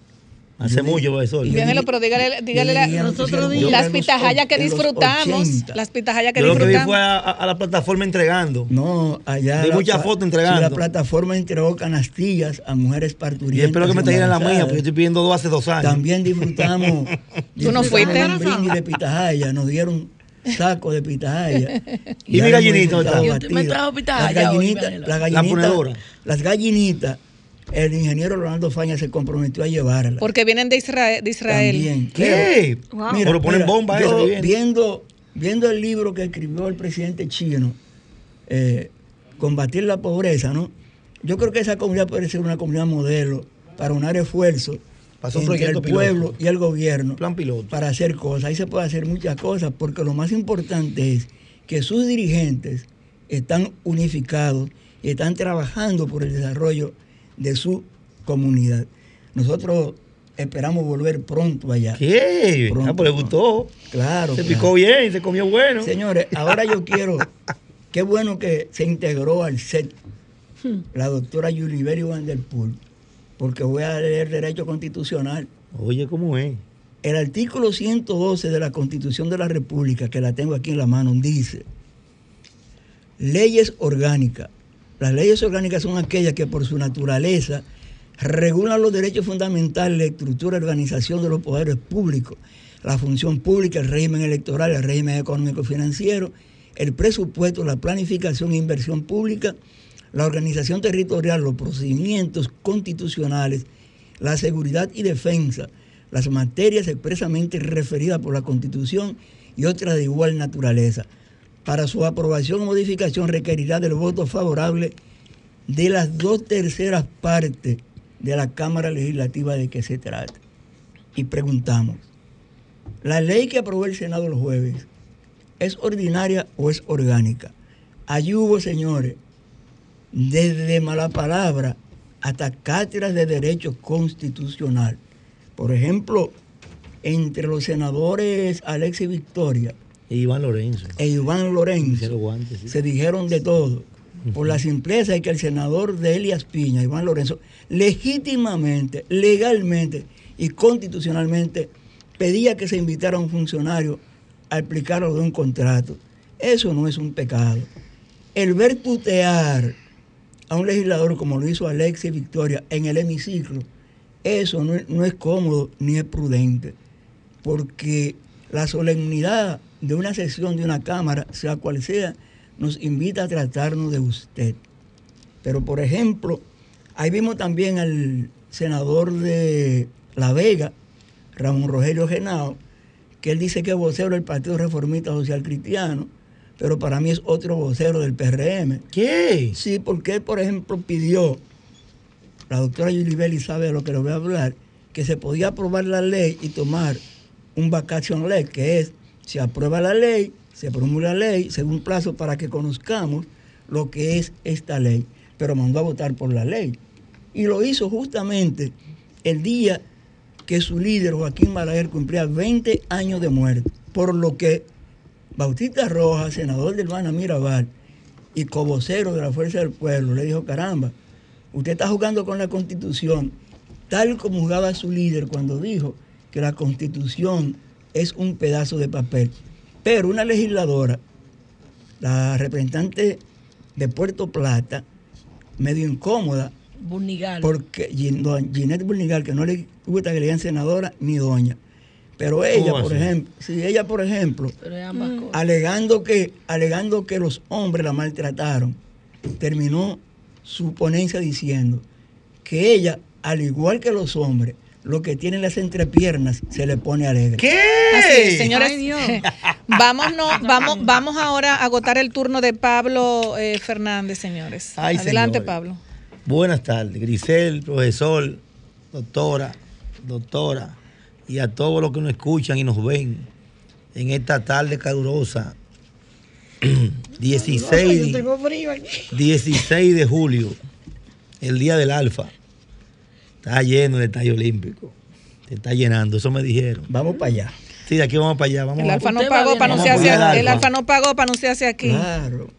Hace mucho, profesor. Díganlo, pero dígale, dígale la, las pitajayas que disfrutamos. Las pitajayas que Yo disfrutamos. Lo que vi fue a, la plataforma entregando. No, allá. Vi muchas fotos entregando. La plataforma entregó canastillas a mujeres parturientas. Y espero que me traigan la mía, porque yo estoy pidiendo dos hace dos años. También disfrutamos. ¿Tú no fuiste? Un de pitajaya. Nos dieron saco de pitajaya. ¿Y mi gallinita? Me trajo pitajaya. Las gallinitas. Las gallinitas. El ingeniero Ronaldo Faña se comprometió a llevarla. Porque vienen de Israel. De Israel. También. ¿Qué? Pero ponen bomba yo, viendo, viendo el libro que escribió el presidente chino, eh, Combatir la pobreza, ¿no? Yo creo que esa comunidad puede ser una comunidad modelo para unar esfuerzos entre el pueblo y el gobierno Plan piloto. para hacer cosas. Ahí se puede hacer muchas cosas, porque lo más importante es que sus dirigentes están unificados y están trabajando por el desarrollo de su comunidad. Nosotros esperamos volver pronto allá. ¿Qué? Pronto, ah, pues le gustó. Claro. Se picó bien, se comió bueno. Señores, ahora yo quiero, qué bueno que se integró al set hmm. la doctora Yuliberi Van der Poel, porque voy a leer derecho constitucional. Oye, ¿cómo es? El artículo 112 de la Constitución de la República, que la tengo aquí en la mano, dice, leyes orgánicas. Las leyes orgánicas son aquellas que por su naturaleza regulan los derechos fundamentales, la estructura y organización de los poderes públicos, la función pública, el régimen electoral, el régimen económico-financiero, el presupuesto, la planificación e inversión pública, la organización territorial, los procedimientos constitucionales, la seguridad y defensa, las materias expresamente referidas por la Constitución y otras de igual naturaleza. Para su aprobación o modificación requerirá del voto favorable de las dos terceras partes de la Cámara Legislativa de que se trata. Y preguntamos, ¿la ley que aprobó el Senado el jueves es ordinaria o es orgánica? Allí hubo, señores, desde mala palabra hasta cátedras de derecho constitucional. Por ejemplo, entre los senadores Alexis Victoria e Iván Lorenzo, e Iván Lorenzo se dijeron de todo. Por la simpleza de que el senador de Elias Piña, Iván Lorenzo, legítimamente, legalmente y constitucionalmente pedía que se invitara a un funcionario a explicar lo de un contrato. Eso no es un pecado. El ver tutear a un legislador como lo hizo Alexis Victoria en el hemiciclo, eso no, es cómodo ni es prudente, porque la solemnidad de una sesión de una Cámara, sea cual sea, nos invita a tratarnos de usted. Pero, por ejemplo, ahí vimos también al senador de La Vega, Ramón Rogelio Genao, que él dice que es vocero del Partido Reformista Social Cristiano, pero para mí es otro vocero del PRM. ¿Qué? Sí, porque él, por ejemplo, pidió, la doctora Yulibeli sabe de lo que le voy a hablar, que se podía aprobar la ley y tomar un vacation ley, que es, se aprueba la ley, se promulga la ley, según plazo para que conozcamos lo que es esta ley, pero mandó a votar por la ley. Y lo hizo justamente el día que su líder, Joaquín Balaguer, cumplía 20 años de muerte, por lo que Bautista Rojas, senador del Bana Mirabal y cobocero de la Fuerza del Pueblo, le dijo, caramba, usted está jugando con la Constitución, tal como jugaba su líder cuando dijo que la Constitución es un pedazo de papel. Pero una legisladora, la representante de Puerto Plata, medio incómoda, Burnigal. Porque Ginette Burnigal, que no le gusta que le digan senadora ni doña, pero ella, por ejemplo, si ella, por ejemplo, alegando que, alegando que los hombres la maltrataron, terminó su ponencia diciendo que ella, al igual que los hombres, lo que tiene las entrepiernas se le pone alegre. ¿Qué? Así señores. Vámonos, vamos, vamos ahora a agotar el turno de Pablo eh, Fernández, señores. Adelante, Pablo. Buenas tardes, Grisel, profesor, doctora, doctora y a todos los que nos escuchan y nos ven en esta tarde calurosa, 16, 16 de julio, el día del Alfa. Está lleno el estadio olímpico. Se está llenando, eso me dijeron. Vamos para allá. Sí, de aquí vamos para allá. Vamos el alfa no pagó para anunciarse aquí. El alfa no pagó para anunciarse aquí. Claro.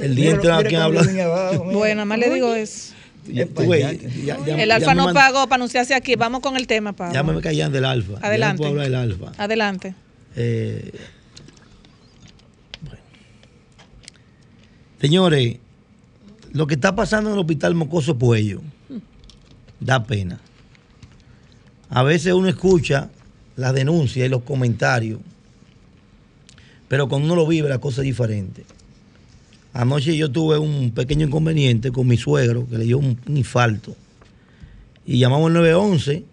el día entero aquí habla. Bueno, nada más le digo eso el alfa no pagó para anunciarse aquí. Vamos con el tema, Pablo. Ya me callan del alfa. Adelante. hablar del alfa. Adelante. Eh, Señores, lo que está pasando en el hospital Mocoso Puello da pena. A veces uno escucha las denuncias y los comentarios, pero cuando uno lo vive la cosa es diferente. Anoche yo tuve un pequeño inconveniente con mi suegro que le dio un, infarto. Y llamamos al 911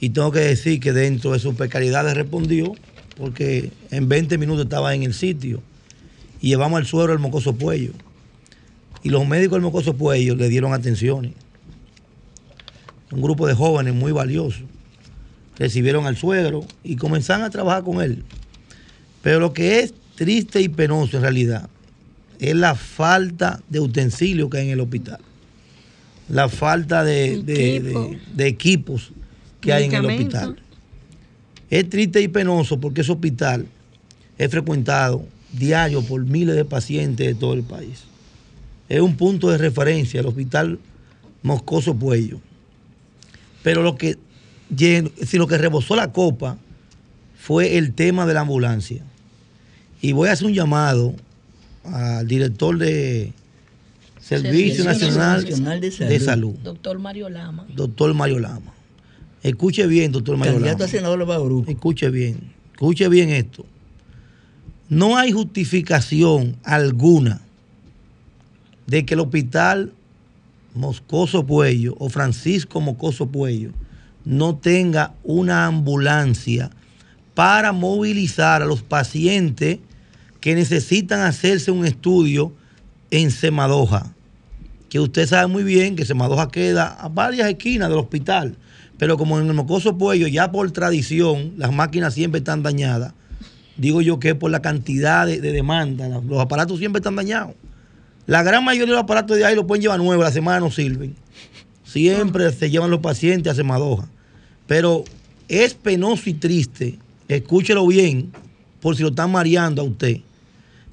y tengo que decir que dentro de sus precariedades respondió porque en 20 minutos estaba en el sitio y llevamos al suegro al Mocoso Puello. Y los médicos del Mocoso Puello le dieron atenciones. Un grupo de jóvenes muy valiosos recibieron al suegro y comenzaron a trabajar con él. Pero lo que es triste y penoso en realidad es la falta de utensilios que hay en el hospital. La falta de, equipos que hay en el hospital. Es triste y penoso porque ese hospital es frecuentado diario por miles de pacientes de todo el país. es un punto de referencia, el hospital Moscoso Puello. Pero lo que, si lo que rebosó la copa fue el tema de la ambulancia. Y voy a hacer un llamado al director de Servicio, Nacional, de, Salud. Doctor Mario Lama. Doctor Mario Lama. Escuche bien, doctor Mario Lama. Escuche bien, escuche bien esto. No hay justificación alguna de que el hospital Moscoso Puello o Francisco Moscoso Puello no tenga una ambulancia para movilizar a los pacientes que necesitan hacerse un estudio en Semadoja. Que usted sabe muy bien que Semadoja queda a varias esquinas del hospital, pero como en el Mocoso Puello, ya por tradición, las máquinas siempre están dañadas. Digo yo que por la cantidad de, demanda, los aparatos siempre están dañados. La gran mayoría de los aparatos de ahí los pueden llevar nuevos, la semana no sirven. Siempre se llevan los pacientes a Semadoja. Pero es penoso y triste, escúchelo bien, por si lo están mareando a usted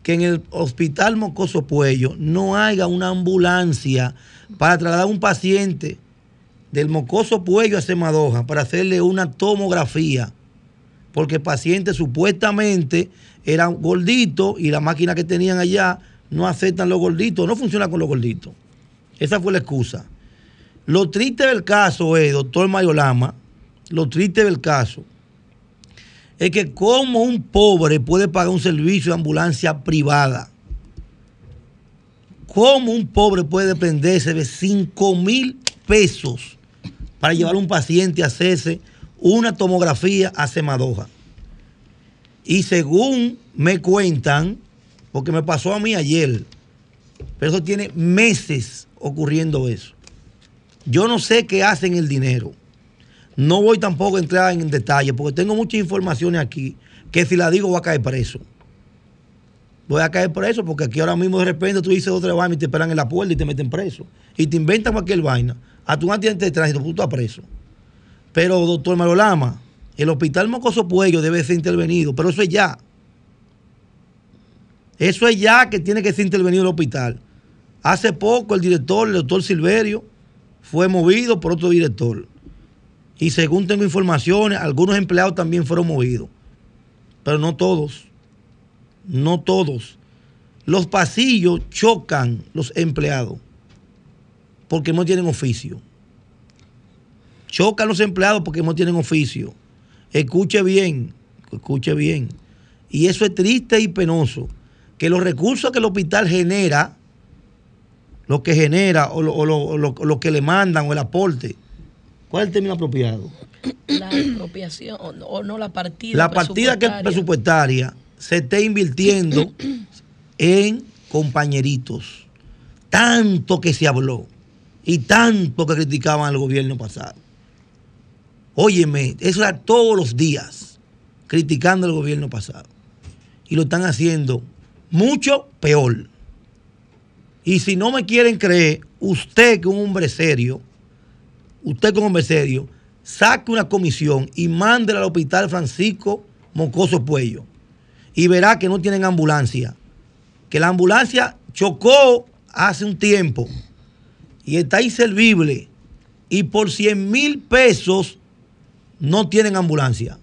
que en el hospital Mocoso Puello no haya una ambulancia para trasladar a un paciente del Mocoso Puello a Semadoja para hacerle una tomografía, porque el paciente supuestamente era gordito y la máquina que tenían allá no aceptan los gorditos, no funciona con los gorditos. Esa fue la excusa. Lo triste del caso es, doctor Mayolama, lo triste del caso es que como un pobre puede pagar un servicio de ambulancia privada. ¿Cómo un pobre puede dependerse de 5 mil pesos para llevar a un paciente a hacerse una tomografía a Semadoja? Y según me cuentan, porque me pasó a mí ayer, pero eso tiene meses ocurriendo eso. Yo no sé qué hacen el dinero. No voy tampoco a entrar en detalle porque tengo muchas informaciones aquí que si la digo voy a caer preso. Voy a caer preso porque aquí ahora mismo de repente tú dices otra vaina y te esperan en la puerta y te meten preso. Y te inventan cualquier vaina. A tu accidente de tránsito, tú estás preso. Pero, doctor Marolama, el hospital Mocoso Puello debe ser intervenido, pero eso es ya. Eso es ya que tiene que ser intervenido el hospital. Hace poco el director, el doctor Silverio, fue movido por otro director. Y según tengo informaciones, algunos empleados también fueron movidos. Pero no todos. No todos. Los pasillos chocan los empleados porque no tienen oficio. Chocan los empleados porque no tienen oficio. Escuche bien, escuche bien. Y eso es triste y penoso. Que los recursos que el hospital genera, lo que genera o lo que le mandan o el aporte, ¿Cuál es el término apropiado? La apropiación o no la partida. La partida que es presupuestaria se está invirtiendo en compañeritos. Tanto que se habló y tanto que criticaban al gobierno pasado. Óyeme, eso era todos los días criticando al gobierno pasado. Y lo están haciendo mucho peor. Y si no me quieren creer, usted que un hombre serio, usted como Mercedio, saque una comisión y mándela al hospital Francisco Mocoso Puello y verá que no tienen ambulancia. Que la ambulancia chocó hace un tiempo y está inservible y por 100 mil pesos no tienen ambulancia.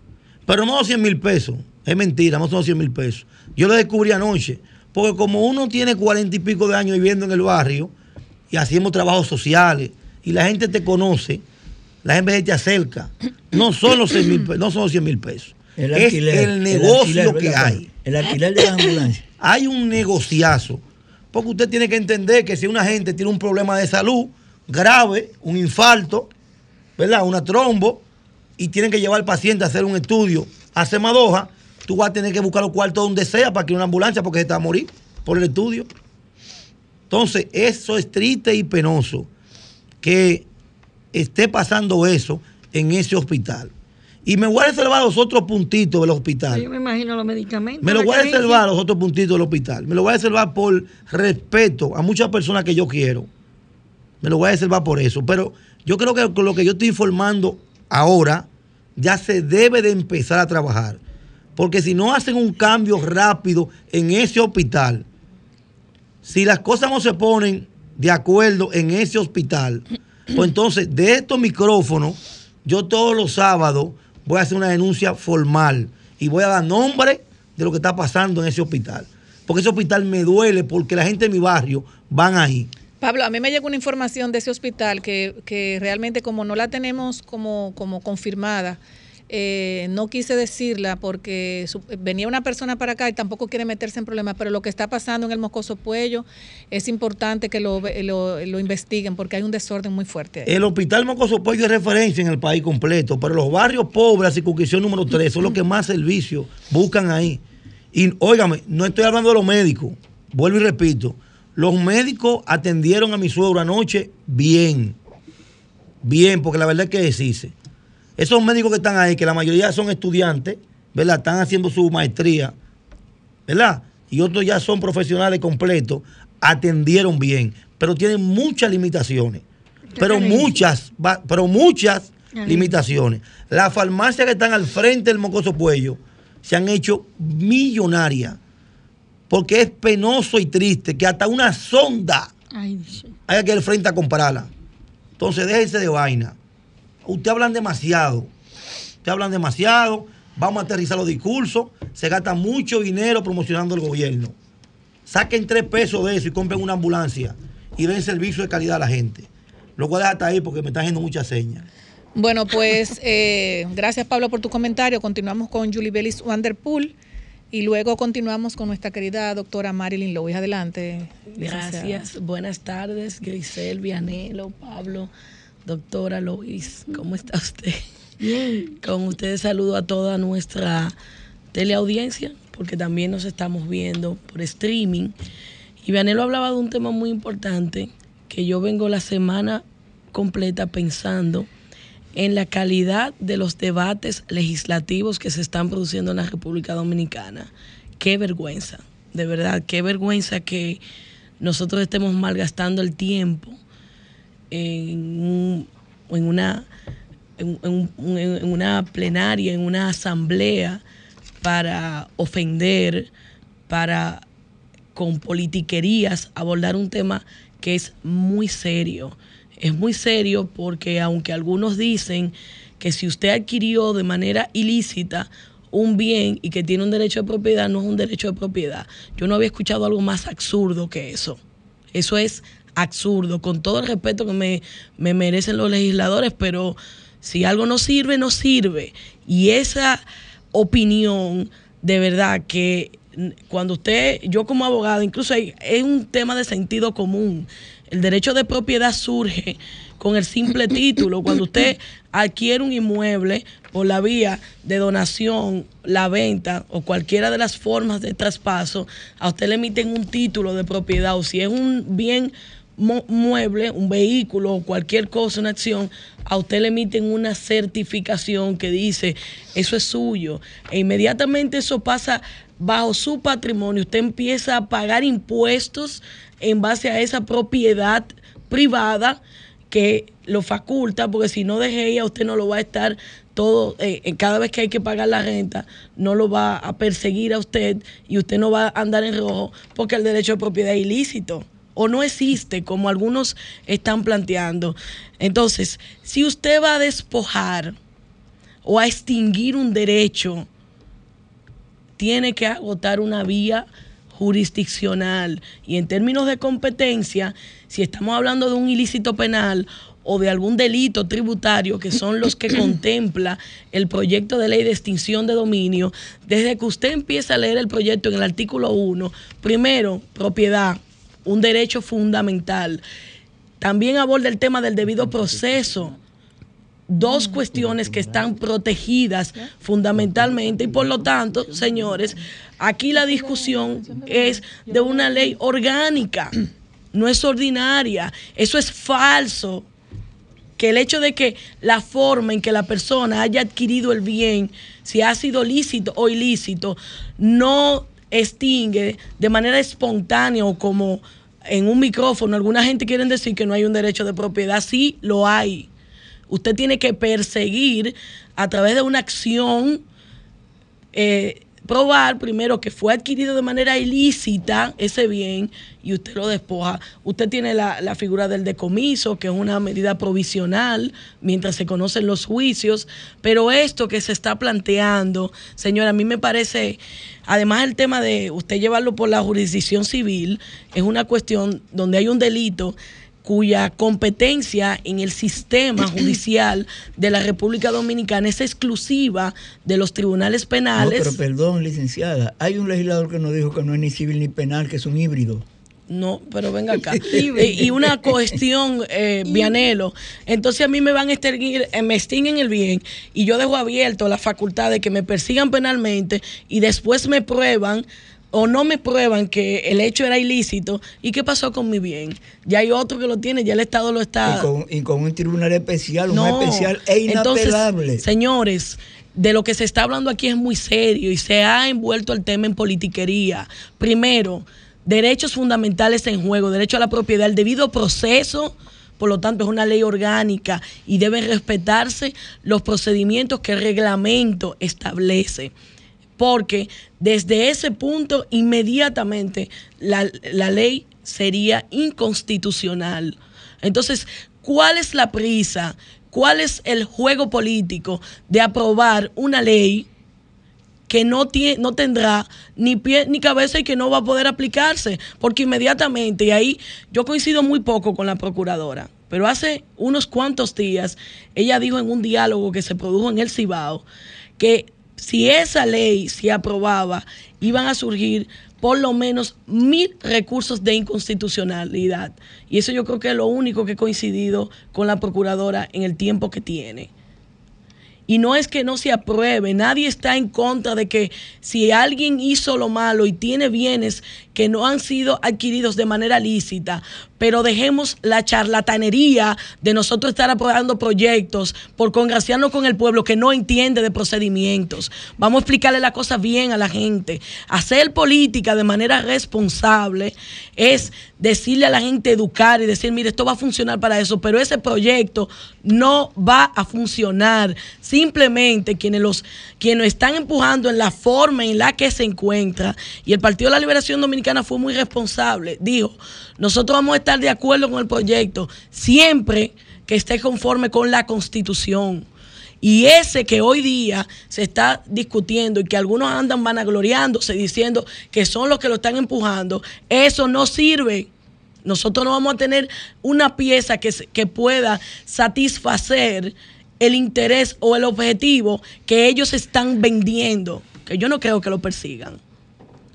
Pero no 100 mil pesos, es mentira, no son 100 mil pesos. Yo lo descubrí anoche, porque como uno tiene cuarenta y pico de años viviendo en el barrio y hacemos trabajos sociales, y la gente te conoce, la gente te acerca. No son los 100 mil, no son 100 mil pesos. es el negocio que hay. El alquiler de la ambulancia. Hay un negociazo. Porque usted tiene que entender que si una gente tiene un problema de salud grave, un infarto, ¿verdad? Una trombo, y tienen que llevar al paciente a hacer un estudio a Semadoja, tú vas a tener que buscar los cuartos donde sea para que una ambulancia porque se te va a morir por el estudio. Entonces, eso es triste y penoso que esté pasando eso en ese hospital. Y me voy a reservar los otros puntitos del hospital. Yo me imagino los medicamentos. Me lo voy a reservar los otros puntitos del hospital. Me lo voy a reservar por respeto a muchas personas que yo quiero. Me lo voy a reservar por eso. Pero yo creo que con lo que yo estoy informando ahora, ya se debe de empezar a trabajar. Porque si no hacen un cambio rápido en ese hospital, Si las cosas no se ponen de acuerdo en ese hospital, pues entonces de estos micrófonos, yo todos los sábados voy a hacer una denuncia formal y voy a dar nombre de lo que está pasando en ese hospital. Porque ese hospital me duele porque la gente de mi barrio van ahí. Pablo, a mí me llegó una información de ese hospital que, que realmente como no la tenemos como, como confirmada, eh, no quise decirla porque venía una persona para acá y tampoco quiere meterse en problemas, pero lo que está pasando en el Moscoso Puello es importante que lo, ve- lo, investiguen porque hay un desorden muy fuerte. ahí. El hospital Mocoso Puello es referencia en el país completo, pero los barrios pobres, la circunscripción número 3, son los que más servicios buscan ahí. Y óigame, no estoy hablando de los médicos, vuelvo y repito, los médicos atendieron a mi suegro anoche bien, bien, porque la verdad es que decirse. Esos médicos que están ahí, que la mayoría son estudiantes, ¿verdad? Están haciendo su maestría, ¿verdad? Y otros ya son profesionales completos, atendieron bien, pero tienen muchas limitaciones. Pero muchas, pero muchas limitaciones. Las farmacias que están al frente del Mocoso Puello se han hecho millonarias. Porque es penoso y triste que hasta una sonda haya que ir al frente a comprarla. Entonces déjense de vaina. Ustedes hablan demasiado. Ustedes hablan demasiado. Vamos a aterrizar los discursos. Se gasta mucho dinero promocionando el gobierno. Saquen tres pesos de eso y compren una ambulancia y den servicio de calidad a la gente. Lo voy a dejar hasta ahí porque me están haciendo muchas señas. Bueno, pues eh, gracias Pablo por tu comentario. Continuamos con Julie Bellis Wanderpool y luego continuamos con nuestra querida doctora Marilyn Lois. Adelante. licenciada. Gracias. Buenas tardes, Grisel, Vianelo, Pablo, doctora Lois. ¿Cómo está usted? Bien. Con ustedes saludo a toda nuestra teleaudiencia, porque también nos estamos viendo por streaming. Y Vianelo hablaba de un tema muy importante que yo vengo la semana completa pensando en la calidad de los debates legislativos que se están produciendo en la República Dominicana. Qué vergüenza, de verdad, qué vergüenza que nosotros estemos malgastando el tiempo en, en una en, en en una plenaria, en una asamblea para ofender, para con politiquerías abordar un tema que es muy serio. Es muy serio porque aunque algunos dicen que si usted adquirió de manera ilícita un bien y que tiene un derecho de propiedad, no es un derecho de propiedad. Yo no había escuchado algo más absurdo que eso. Eso es absurdo, con todo el respeto que me, me merecen los legisladores, pero si algo no sirve, no sirve. Y esa opinión, de verdad, que cuando usted, yo como abogado, incluso es un tema de sentido común. El derecho de propiedad surge con el simple título. Cuando usted adquiere un inmueble por la vía de donación, la venta o cualquiera de las formas de traspaso, a usted le emiten un título de propiedad o si es un bien mueble, un vehículo o cualquier cosa, una acción, a usted le emiten una certificación que dice eso es suyo. E inmediatamente eso pasa bajo su patrimonio. Usted empieza a pagar impuestos en base a esa propiedad privada que lo faculta, porque si no deje ella, usted no lo va a estar todo, eh, eh, cada vez que hay que pagar la renta, no lo va a perseguir a usted y usted no va a andar en rojo porque el derecho de propiedad es ilícito o no existe como algunos están planteando. Entonces, si usted va a despojar o a extinguir un derecho, tiene que agotar una vía jurisdiccional. Y en términos de competencia, si estamos hablando de un ilícito penal o de algún delito tributario, que son los que contempla el proyecto de ley de extinción de dominio, desde que usted empieza a leer el proyecto en el artículo 1, primero, propiedad, un derecho fundamental. También aborda el tema del debido proceso dos cuestiones que están protegidas fundamentalmente y por lo tanto, señores, aquí la discusión es de una ley orgánica, no es ordinaria, eso es falso. Que el hecho de que la forma en que la persona haya adquirido el bien, si ha sido lícito o ilícito, no extingue de manera espontánea o como en un micrófono, alguna gente quiere decir que no hay un derecho de propiedad, sí lo hay. Usted tiene que perseguir a través de una acción eh, probar primero que fue adquirido de manera ilícita ese bien y usted lo despoja. Usted tiene la, la, figura del decomiso, que es una medida provisional mientras se conocen los juicios, pero esto que se está planteando, señora, a mí me parece, además el tema de usted llevarlo por la jurisdicción civil, es una cuestión donde hay un delito cuya competencia en el sistema judicial de la República Dominicana es exclusiva de los tribunales penales. No, pero perdón, licenciada, hay un legislador que nos dijo que no es ni civil ni penal, que es un híbrido. No, pero venga acá. Eh, y una cuestión, eh, Vianelo. Entonces a mí me van a extinguir, eh, me extinguen el bien y yo dejo abierto la facultad de que me persigan penalmente y después me prueban o no me prueban que el hecho era ilícito, ¿y qué pasó con mi bien? Ya hay otro que lo tiene, ya el Estado lo está... Y con, un tribunal especial, un especial e inapelable. Entonces, señores, de lo que se está hablando aquí es muy serio y se ha envuelto el tema en politiquería. Primero, derechos fundamentales en juego, derecho a la propiedad, el debido proceso por lo tanto es una ley orgánica y deben respetarse los procedimientos que el reglamento establece porque desde ese punto inmediatamente la, ley sería inconstitucional. Entonces, ¿cuál es la prisa? ¿Cuál es el juego político de aprobar una ley que no, no tendrá ni pie ni cabeza y que no va a poder aplicarse? Porque inmediatamente, y ahí yo coincido muy poco con la procuradora, pero hace unos cuantos días ella dijo en un diálogo que se produjo en el Cibao que si esa ley se aprobaba, iban a surgir por lo menos mil recursos de inconstitucionalidad. Y eso yo creo que es lo único que he coincidido con la procuradora en el tiempo que tiene. Y no es que no se apruebe, nadie está en contra de que si alguien hizo lo malo y tiene bienes que no han sido adquiridos de manera lícita, pero dejemos la charlatanería de nosotros estar aprobando proyectos por congraciarnos con el pueblo que no entiende de procedimientos. Vamos a explicarle la cosa bien a la gente. Hacer política de manera responsable es decirle a la gente educar y decir, mire, esto va a funcionar para eso, pero ese proyecto no va a funcionar. Simplemente quienes los quienes están empujando en la forma en la que se encuentra y el Partido de la Liberación Dominicana fue muy responsable. Dijo, nosotros vamos a estar de acuerdo con el proyecto siempre que esté conforme con la Constitución. Y ese que hoy día se está discutiendo y que algunos andan vanagloriándose diciendo que son los que lo están empujando, eso no sirve. Nosotros no vamos a tener una pieza que, que pueda satisfacer el interés o el objetivo que ellos están vendiendo, que yo no creo que lo persigan.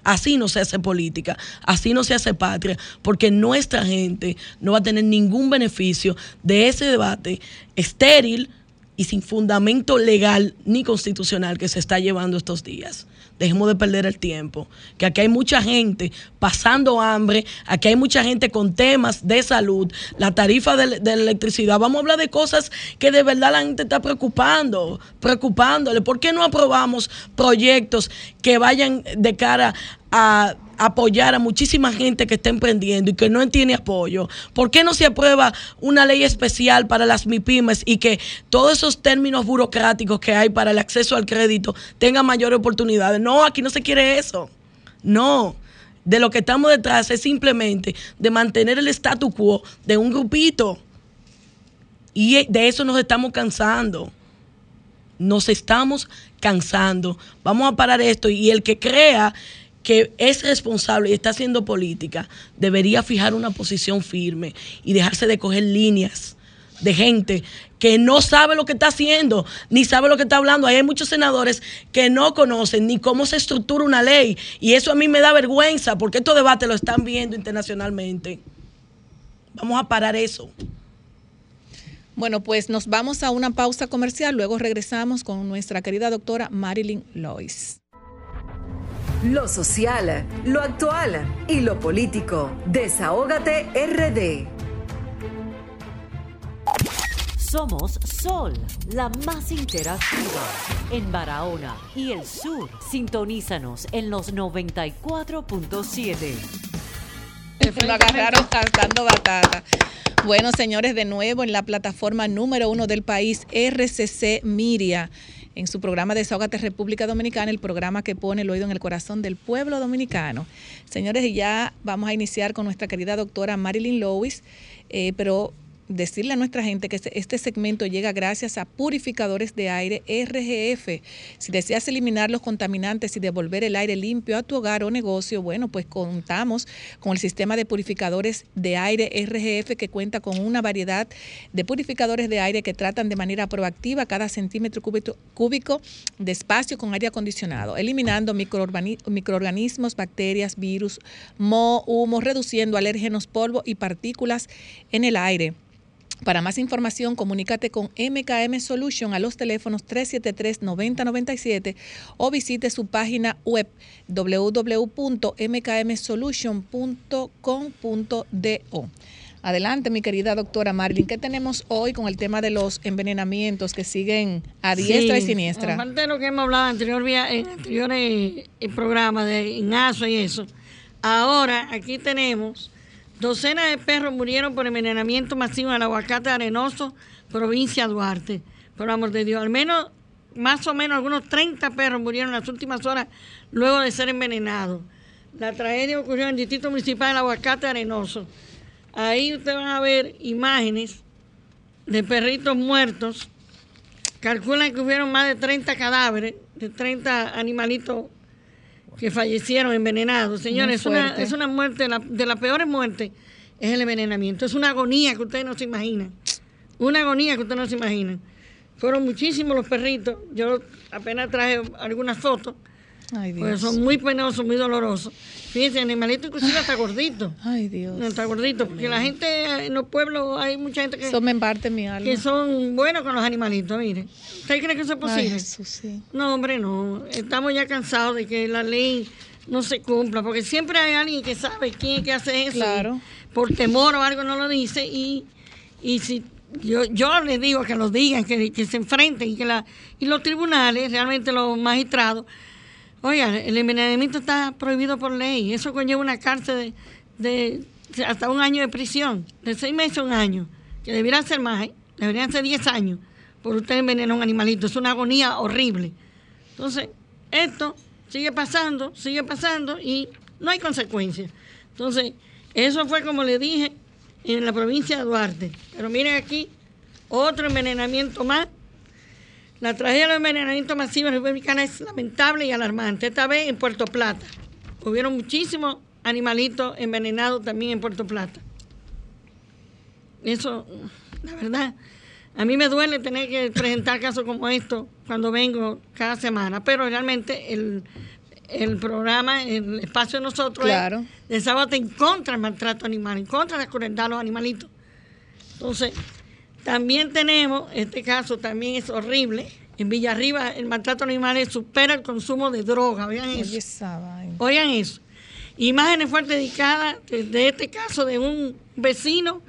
Así no se hace política, así no se hace patria, porque nuestra gente no va a tener ningún beneficio de ese debate estéril y sin fundamento legal ni constitucional que se está llevando estos días. Dejemos de perder el tiempo, que aquí hay mucha gente pasando hambre, aquí hay mucha gente con temas de salud, la tarifa de, la electricidad. Vamos a hablar de cosas que de verdad la gente está preocupando, preocupándole. ¿Por qué no aprobamos proyectos que vayan de cara a apoyar a muchísima gente que está emprendiendo y que no tiene apoyo? ¿Por qué no se aprueba una ley especial para las MIPIMES y que todos esos términos burocráticos que hay para el acceso al crédito tengan mayores oportunidades? No, aquí no se quiere eso. No. De lo que estamos detrás es simplemente de mantener el statu quo de un grupito. Y de eso nos estamos cansando. Nos estamos cansando. Vamos a parar esto. Y el que crea que es responsable y está haciendo política, debería fijar una posición firme y dejarse de coger líneas de gente que no sabe lo que está haciendo, ni sabe lo que está hablando. hay muchos senadores que no conocen ni cómo se estructura una ley. Y eso a mí me da vergüenza, porque estos debates lo están viendo internacionalmente. Vamos a parar eso. Bueno, pues nos vamos a una pausa comercial, luego regresamos con nuestra querida doctora Marilyn Lois lo social, lo actual y lo político. Desahógate RD. Somos Sol, la más interactiva en Barahona y el sur. Sintonízanos en los 94.7. Lo agarraron dando batata. Bueno, señores, de nuevo en la plataforma número uno del país, RCC Miria en su programa Desahogate República Dominicana, el programa que pone el oído en el corazón del pueblo dominicano. Señores, y ya vamos a iniciar con nuestra querida doctora Marilyn Lewis, eh, pero decirle a nuestra gente que este, este segmento llega gracias a purificadores de aire RGF. Si deseas eliminar los contaminantes y devolver el aire limpio a tu hogar o negocio, bueno, pues contamos con el sistema de purificadores de aire RGF que cuenta con una variedad de purificadores de aire que tratan de manera proactiva cada centímetro cúbico de espacio con aire acondicionado, eliminando microorganismos, bacterias, virus, moho, humo, reduciendo alérgenos, polvo y partículas en el aire. Para más información, comunícate con MKM Solution a los teléfonos 373-9097 o visite su página web www.mkmsolution.com.do. Adelante, mi querida doctora Marilyn, ¿qué tenemos hoy con el tema de los envenenamientos que siguen a diestra y siniestra? Aparte de lo que hemos hablado anterior, en anteriores eh, programas de INASO y eso, ahora aquí tenemos Docenas de perros murieron por envenenamiento masivo en el aguacate arenoso, provincia Duarte. Por amor de Dios, al menos, más o menos, algunos 30 perros murieron en las últimas horas luego de ser envenenados. La tragedia ocurrió en el distrito municipal del aguacate arenoso. Ahí ustedes van a ver imágenes de perritos muertos. Calculan que hubieron más de 30 cadáveres, de 30 animalitos que fallecieron envenenados. Señores, es una, es una muerte, de las peores muertes es el envenenamiento. Es una agonía que ustedes no se imaginan. Una agonía que ustedes no se imaginan. Fueron muchísimos los perritos. Yo apenas traje algunas fotos. Ay, Dios. Pues son muy penosos, muy dolorosos. Fíjense, animalito inclusive está gordito. Ay, Dios. está gordito, porque la gente en los pueblos hay mucha gente que... Son me parte mi alma. Que son buenos con los animalitos, mire. ¿Usted cree que eso es posible? Ay, sí. No, hombre, no. Estamos ya cansados de que la ley no se cumpla, porque siempre hay alguien que sabe quién es que hace eso. Claro. por temor o algo no lo dice y, y si yo, yo les digo que lo digan, que, que se enfrenten y que la, y los tribunales, realmente los magistrados, Oiga, el envenenamiento está prohibido por ley. Eso conlleva una cárcel de, hasta un año de prisión, de seis meses a un año, que debería ser más, ¿eh? deberían ser diez años por usted envenenar a un animalito. Es una agonía horrible. Entonces, esto sigue pasando, sigue pasando y no hay consecuencias. Entonces, eso fue como le dije en la provincia de Duarte. Pero miren aquí, otro envenenamiento más la tragedia del envenenamiento masivo en la República es lamentable y alarmante. Esta vez en Puerto Plata. Hubieron muchísimos animalitos envenenados también en Puerto Plata. Eso, la verdad, a mí me duele tener que presentar casos como estos cuando vengo cada semana, pero realmente el, programa, el espacio de nosotros claro. es de en contra del maltrato animal, en contra de la crueldad a los animalitos. Entonces, también tenemos, este caso también es horrible, en Villarriba el maltrato animal supera el consumo de droga, oigan eso. Oigan eso. Imágenes fuertes dedicadas de este caso de un vecino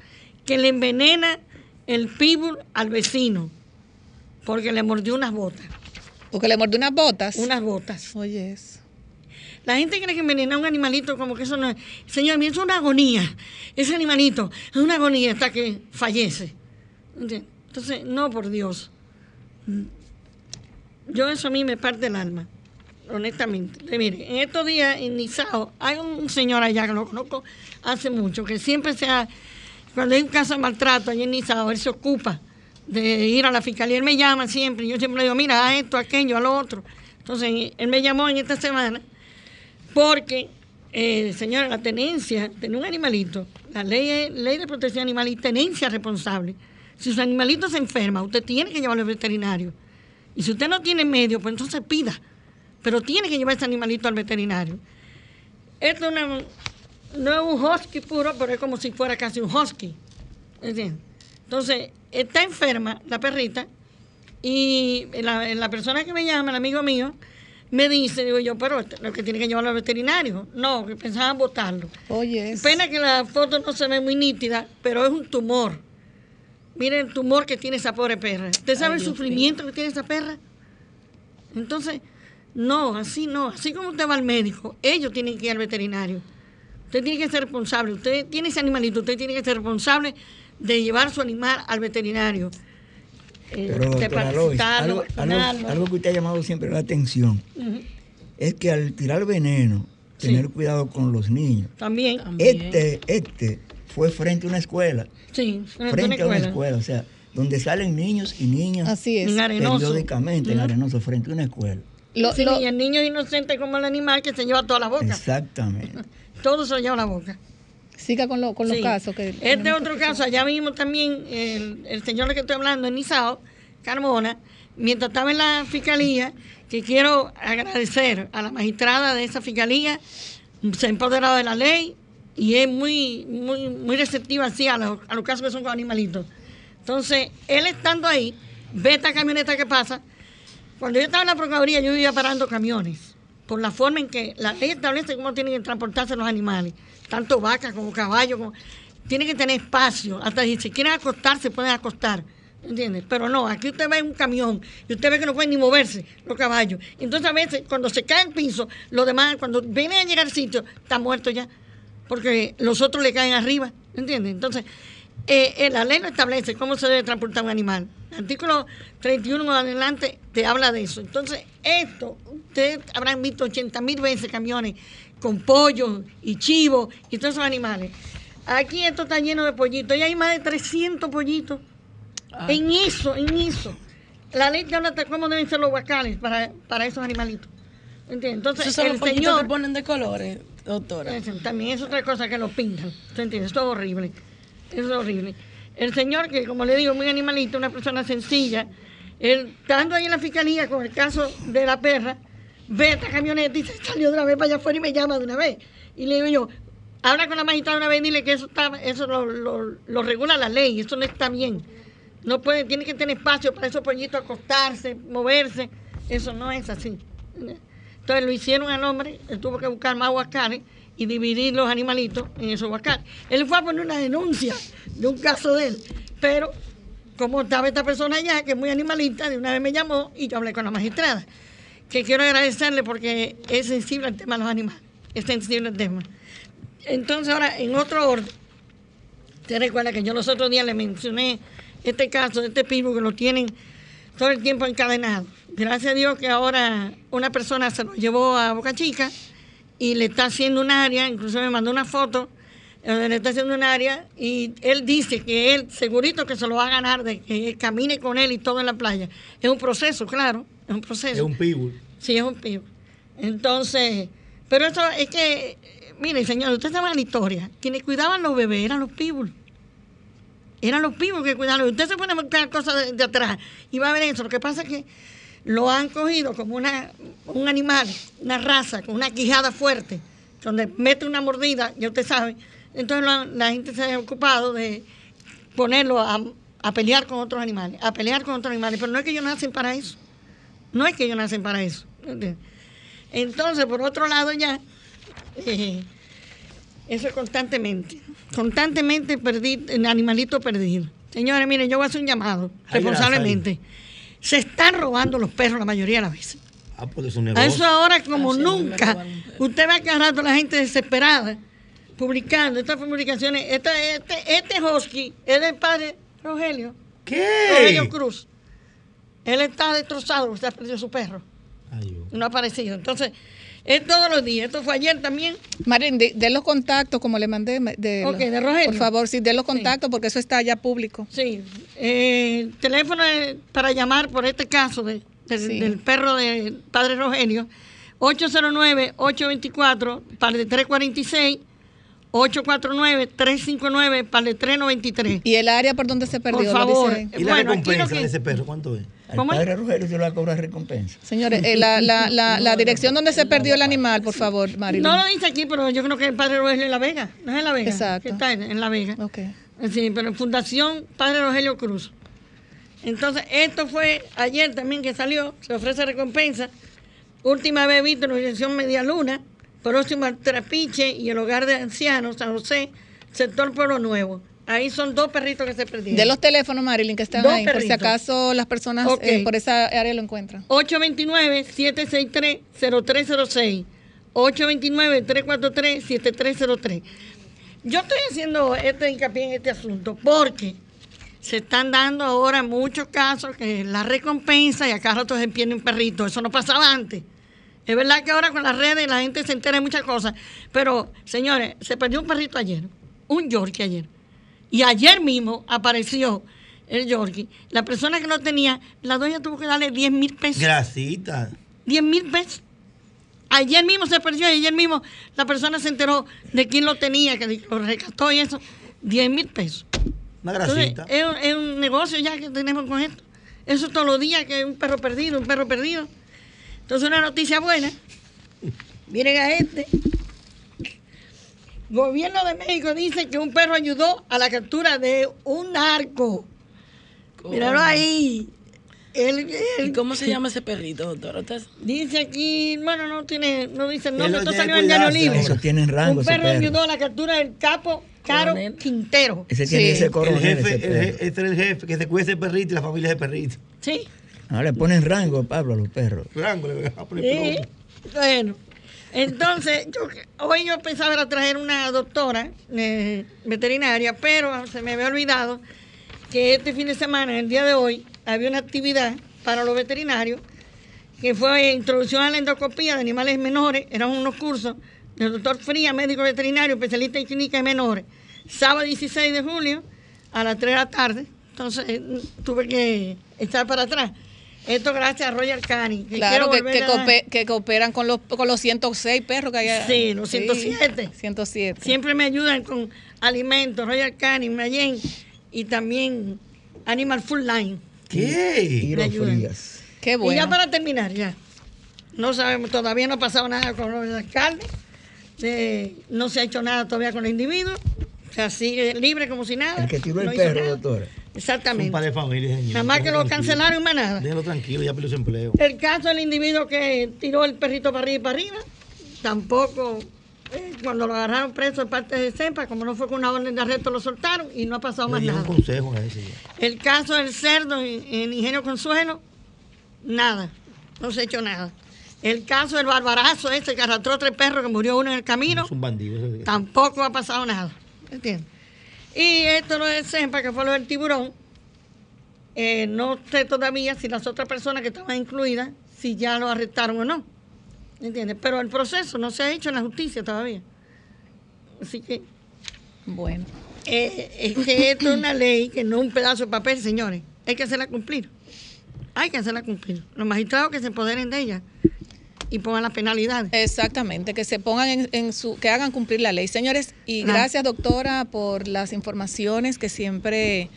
que le envenena el pitbull al vecino porque le mordió unas botas. ¿Porque le mordió unas botas? Unas botas. Oye, eso. La gente cree que envenenar a un animalito como que eso no es... Señor, es una agonía. Ese animalito es una agonía hasta que fallece. Entonces, no, por Dios. Yo eso a mí me parte el alma, honestamente. Mire, en estos días en Nizao hay un señor allá que lo conozco hace mucho, que siempre se ha, cuando hay un caso de maltrato allá en Nizao, él se ocupa de ir a la fiscalía. Él me llama siempre, yo siempre le digo, mira, a esto, a aquello, a lo otro. Entonces, él me llamó en esta semana porque, eh, señora, la tenencia, tener un animalito, la ley de protección animal y tenencia responsable si su animalito se enferma, usted tiene que llevarlo al veterinario. Y si usted no tiene medio, pues entonces pida. Pero tiene que llevar ese animalito al veterinario. Esto no es un husky puro, pero es como si fuera casi un husky. Entonces, está enferma la perrita y la, persona que me llama, el amigo mío, me dice, digo yo, pero lo que tiene que llevarlo al veterinario. No, que pensaban botarlo. Oye. Pena que la foto no se ve muy nítida, pero es un tumor. Miren el tumor que tiene esa pobre perra. ¿Usted sabe el sufrimiento que tiene esa perra? Entonces, no, así no. Así como usted va al médico, ellos tienen que ir al veterinario. Usted tiene que ser responsable. Usted tiene ese animalito, usted tiene que ser responsable de llevar su animal al veterinario. eh, Pero, doctora Lois, desparasitarlo, algo, algo- vacunarlo. algo que usted ha llamado siempre la atención es que al tirar veneno, Sí. tener cuidado con los niños. También. Este, este fue frente a una escuela, Sí, frente frente a una escuela. escuela, o sea, donde salen niños y niñas Así es. Periódicamente en. Arenoso, frente a una escuela. Lo- Sí, lo- y el niño es inocente como el animal que se lleva toda la boca. Exactamente. Todo se lo lleva la boca. siga con, lo- con los Sí. casos. Que Este otro que- caso, allá mismo también, el, el señor del que estoy hablando, en Nizao, Carmona, mientras estaba en la fiscalía, que quiero agradecer a la magistrada de esa fiscalía, se ha empoderado de la ley y es muy, muy, muy receptiva así a los, casos que son con animalitos. Entonces, él estando ahí, ve esta camioneta que pasa. Cuando yo estaba en la Procuraduría, yo vivía parando camiones, por la forma en que la ley establece cómo tienen que transportarse los animales, tanto vacas como caballos, tienen que tener espacio, hasta si quieren acostar, se pueden acostar. ¿Entiendes? Pero no, aquí usted ve un camión y usted ve que no pueden ni moverse los caballos. Entonces a veces cuando se cae el piso, los demás, cuando vienen a llegar al sitio, están muertos ya. Porque los otros le caen arriba. ¿Entiendes? Entonces, eh, eh, la ley no establece cómo se debe transportar un animal. El artículo 31 en adelante te habla de eso. Entonces, esto, ustedes habrán visto 80 mil veces camiones con pollos y chivos y todos esos animales. Aquí esto está lleno de pollitos. Y hay más de 300 pollitos. En eso, en eso. La ley te habla de cómo deben ser los guacales para, para esos animalitos. ¿Entiendes? Entonces, Esos son el los pollitos señor... que ponen de colores, doctora. También es otra cosa que lo pintan. ¿Se entiende? Esto es horrible. Eso es horrible. El señor, que como le digo, muy animalito, una persona sencilla, él, estando ahí en la fiscalía con el caso de la perra, ve esta camioneta y se salió de una vez para allá afuera y me llama de una vez. Y le digo yo, habla con la magistrada una vez y dile que eso está, eso lo regula la ley, eso no está bien. No puede, tiene que tener espacio para esos pollitos acostarse, moverse. Eso no es así. Entonces lo hicieron al hombre, él tuvo que buscar más huacales y dividir los animalitos en esos huacales. Él fue a poner una denuncia de un caso de él, pero como estaba esta persona allá, que es muy animalista, de una vez me llamó y yo hablé con la magistrada, que quiero agradecerle porque es sensible al tema de los animales, es sensible al tema. Entonces ahora, en otro orden, Usted recuerda que yo los otros días le mencioné este caso de este pivo que lo tienen todo el tiempo encadenado. Gracias a Dios que ahora una persona se lo llevó a Boca Chica y le está haciendo un área, incluso me mandó una foto donde le está haciendo un área y él dice que él segurito que se lo va a ganar de que camine con él y todo en la playa. Es un proceso, claro, es un proceso. Es un pitbull. Sí, es un pivo. Entonces, pero eso es que, eh, mire, señor, usted sabe la historia. Quienes cuidaban los bebés eran los pibos. Eran los pibos que cuidaban. Usted se pone a buscar cosas de, atrás y va a ver eso. Lo que pasa es que lo han cogido como una, un animal, una raza, con una quijada fuerte, donde mete una mordida, ya usted sabe. Entonces han- la gente se ha ocupado de ponerlo a, a pelear con otros animales, a pelear con otros animales. Pero no es que ellos nacen para eso. No es que ellos nacen para eso. Entonces, por otro lado, ya, eh, eso es constantemente, constantemente en animalito perdido. Señores, miren, yo voy a hacer un llamado responsablemente. Se están robando los perros la mayoría de las veces. Ah, pues es un A negocio. eso ahora como me nunca. Usted va a cada rato la gente desesperada publicando estas publicaciones. Este, este, este husky es del padre Rogelio. Rogelio ¿Qué? Cruz. Él está destrozado, usted ha perdido su perro. Ay, Dios. No ha aparecido. Entonces, es todos los días. Esto fue ayer también. Marín, de, de los contactos, como le mandé. De, Ok, de Rogelio. Por favor, sí, de los contactos, porque eso está ya público. Sí. Eh, el teléfono es para llamar por este caso de- del- Sí. del perro del padre Rogelio. 809-824, par de 346. 849-359, par de 393. Y el área por donde se perdió. Por lo favor. dice ahí. ¿Y la Bueno, recompensa de ese perro cuánto es? Al padre Rogelio se le va a cobrar recompensa. Señores, eh, la, la, la, la dirección donde se perdió el animal, por favor, Marilyn. No lo dice aquí, pero yo creo que el padre Rogelio en La Vega. ¿No es en La Vega? Exacto. Que está en, en La Vega. Ok. Sí, pero Fundación Padre Rogelio Cruz. Entonces, esto fue ayer también que salió, se ofrece recompensa. Última vez visto en la dirección Media Luna, próximo al Trapiche y el hogar de ancianos, San José, sector Pueblo Nuevo. Ahí son dos perritos que se perdieron. De los teléfonos, Marilyn, que están Dos ahí, por si perritos. acaso las personas eh, por esa área lo encuentran. 829-763-0306. 829-343-7303. Yo estoy haciendo este hincapié en este asunto porque se están dando ahora muchos casos que la recompensa y acá rato se pierde un perrito. Eso no pasaba antes. Es verdad que ahora con las redes la gente se entera de muchas cosas. Pero, señores, se perdió un perrito ayer. Un Yorkie ayer. Y ayer mismo apareció el Yorkie. La persona que lo tenía, la dueña tuvo que darle 10 mil pesos. Grasita. 10 mil pesos. Ayer mismo se perdió y ayer mismo la persona se enteró de quién lo tenía, que lo rescató y eso. 10 mil pesos. Una Entonces, grasita. es, es un negocio ya que tenemos con esto. Eso todos los días, que un perro perdido, un perro perdido. Entonces, una noticia buena. Miren a este. Gobierno de México dice que un perro ayudó a la captura de un narco. Míralo ahí. El- el- ¿Y cómo se llama ese perrito, doctor? ¿Usted- Dice aquí, bueno, no tiene, no dice el nombre, esto salió en Diario Libre. Eso tiene rango Un ese perro perro. ayudó a la captura del capo Caro Coronel. Quintero. Ese tiene Sí. ese El jefe, ese el este es el jefe que se cuida ese perrito y la familia de perrito. Sí. No le ponen rango, Pablo, a los perros. Rango, le voy a poner Sí. Bueno, entonces, hoy yo pensaba traer una doctora eh, veterinaria, pero se me había olvidado que este fin de semana, el día de hoy, había una actividad para los veterinarios que fue introducción a la endoscopía de animales menores, eran unos cursos del doctor Fría, médico veterinario, especialista en clínica de menores, sábado 16 de julio a las 3 de la tarde. Entonces eh, tuve que echar para atrás. Esto gracias a Roger Cani. que Claro, quiero que, que, a- coope- que cooperan con los, con los 106 perros que hay. Sí, los 107. 107. Siempre me ayudan con alimentos, Royal Canin, Mayen y también Animal Full Line. ¿Qué? Tiro ayudan. frías. Qué Y bueno. ya para terminar, ya. No sabemos, todavía no ha pasado nada con los alcaldes. eh, no se ha hecho nada todavía con los individuos. O sea, sigue libre como si nada. El que tiró no el perro, nada. Doctora. Un Exactamente. par de familias, señor. Nada más que lo cancelaron y más nada. Déjalo tranquilo, ya perdió su empleo. El caso del individuo que tiró el perrito para arriba y para arriba, tampoco, eh, cuando lo agarraron preso de parte de CEPA, como no fue con una orden de arresto, lo soltaron y no ha pasado Le más dio un nada. consejo a ese. El caso del cerdo en, en Ingenio Consuelo, nada, no se ha hecho nada. El caso del barbarazo ese que arrastró tres perros que murió uno en el camino, Es un bandido. tampoco ha pasado nada. ¿Entiendes? Y esto lo de CEPA, que fue lo del tiburón, eh, no sé todavía si las otras personas que estaban incluidas, si ya lo arrestaron o no. ¿Entiendes? Pero el proceso no se ha hecho en la justicia todavía. Así que Bueno. eh, es que esto es una ley que no es un pedazo de papel, señores. Hay que hacerla cumplir. Hay que hacerla cumplir. Los magistrados que se empoderen de ella y pongan las penalidades. Exactamente, que se pongan en, en su, que hagan cumplir la ley. Señores, y gracias doctora por las informaciones que siempre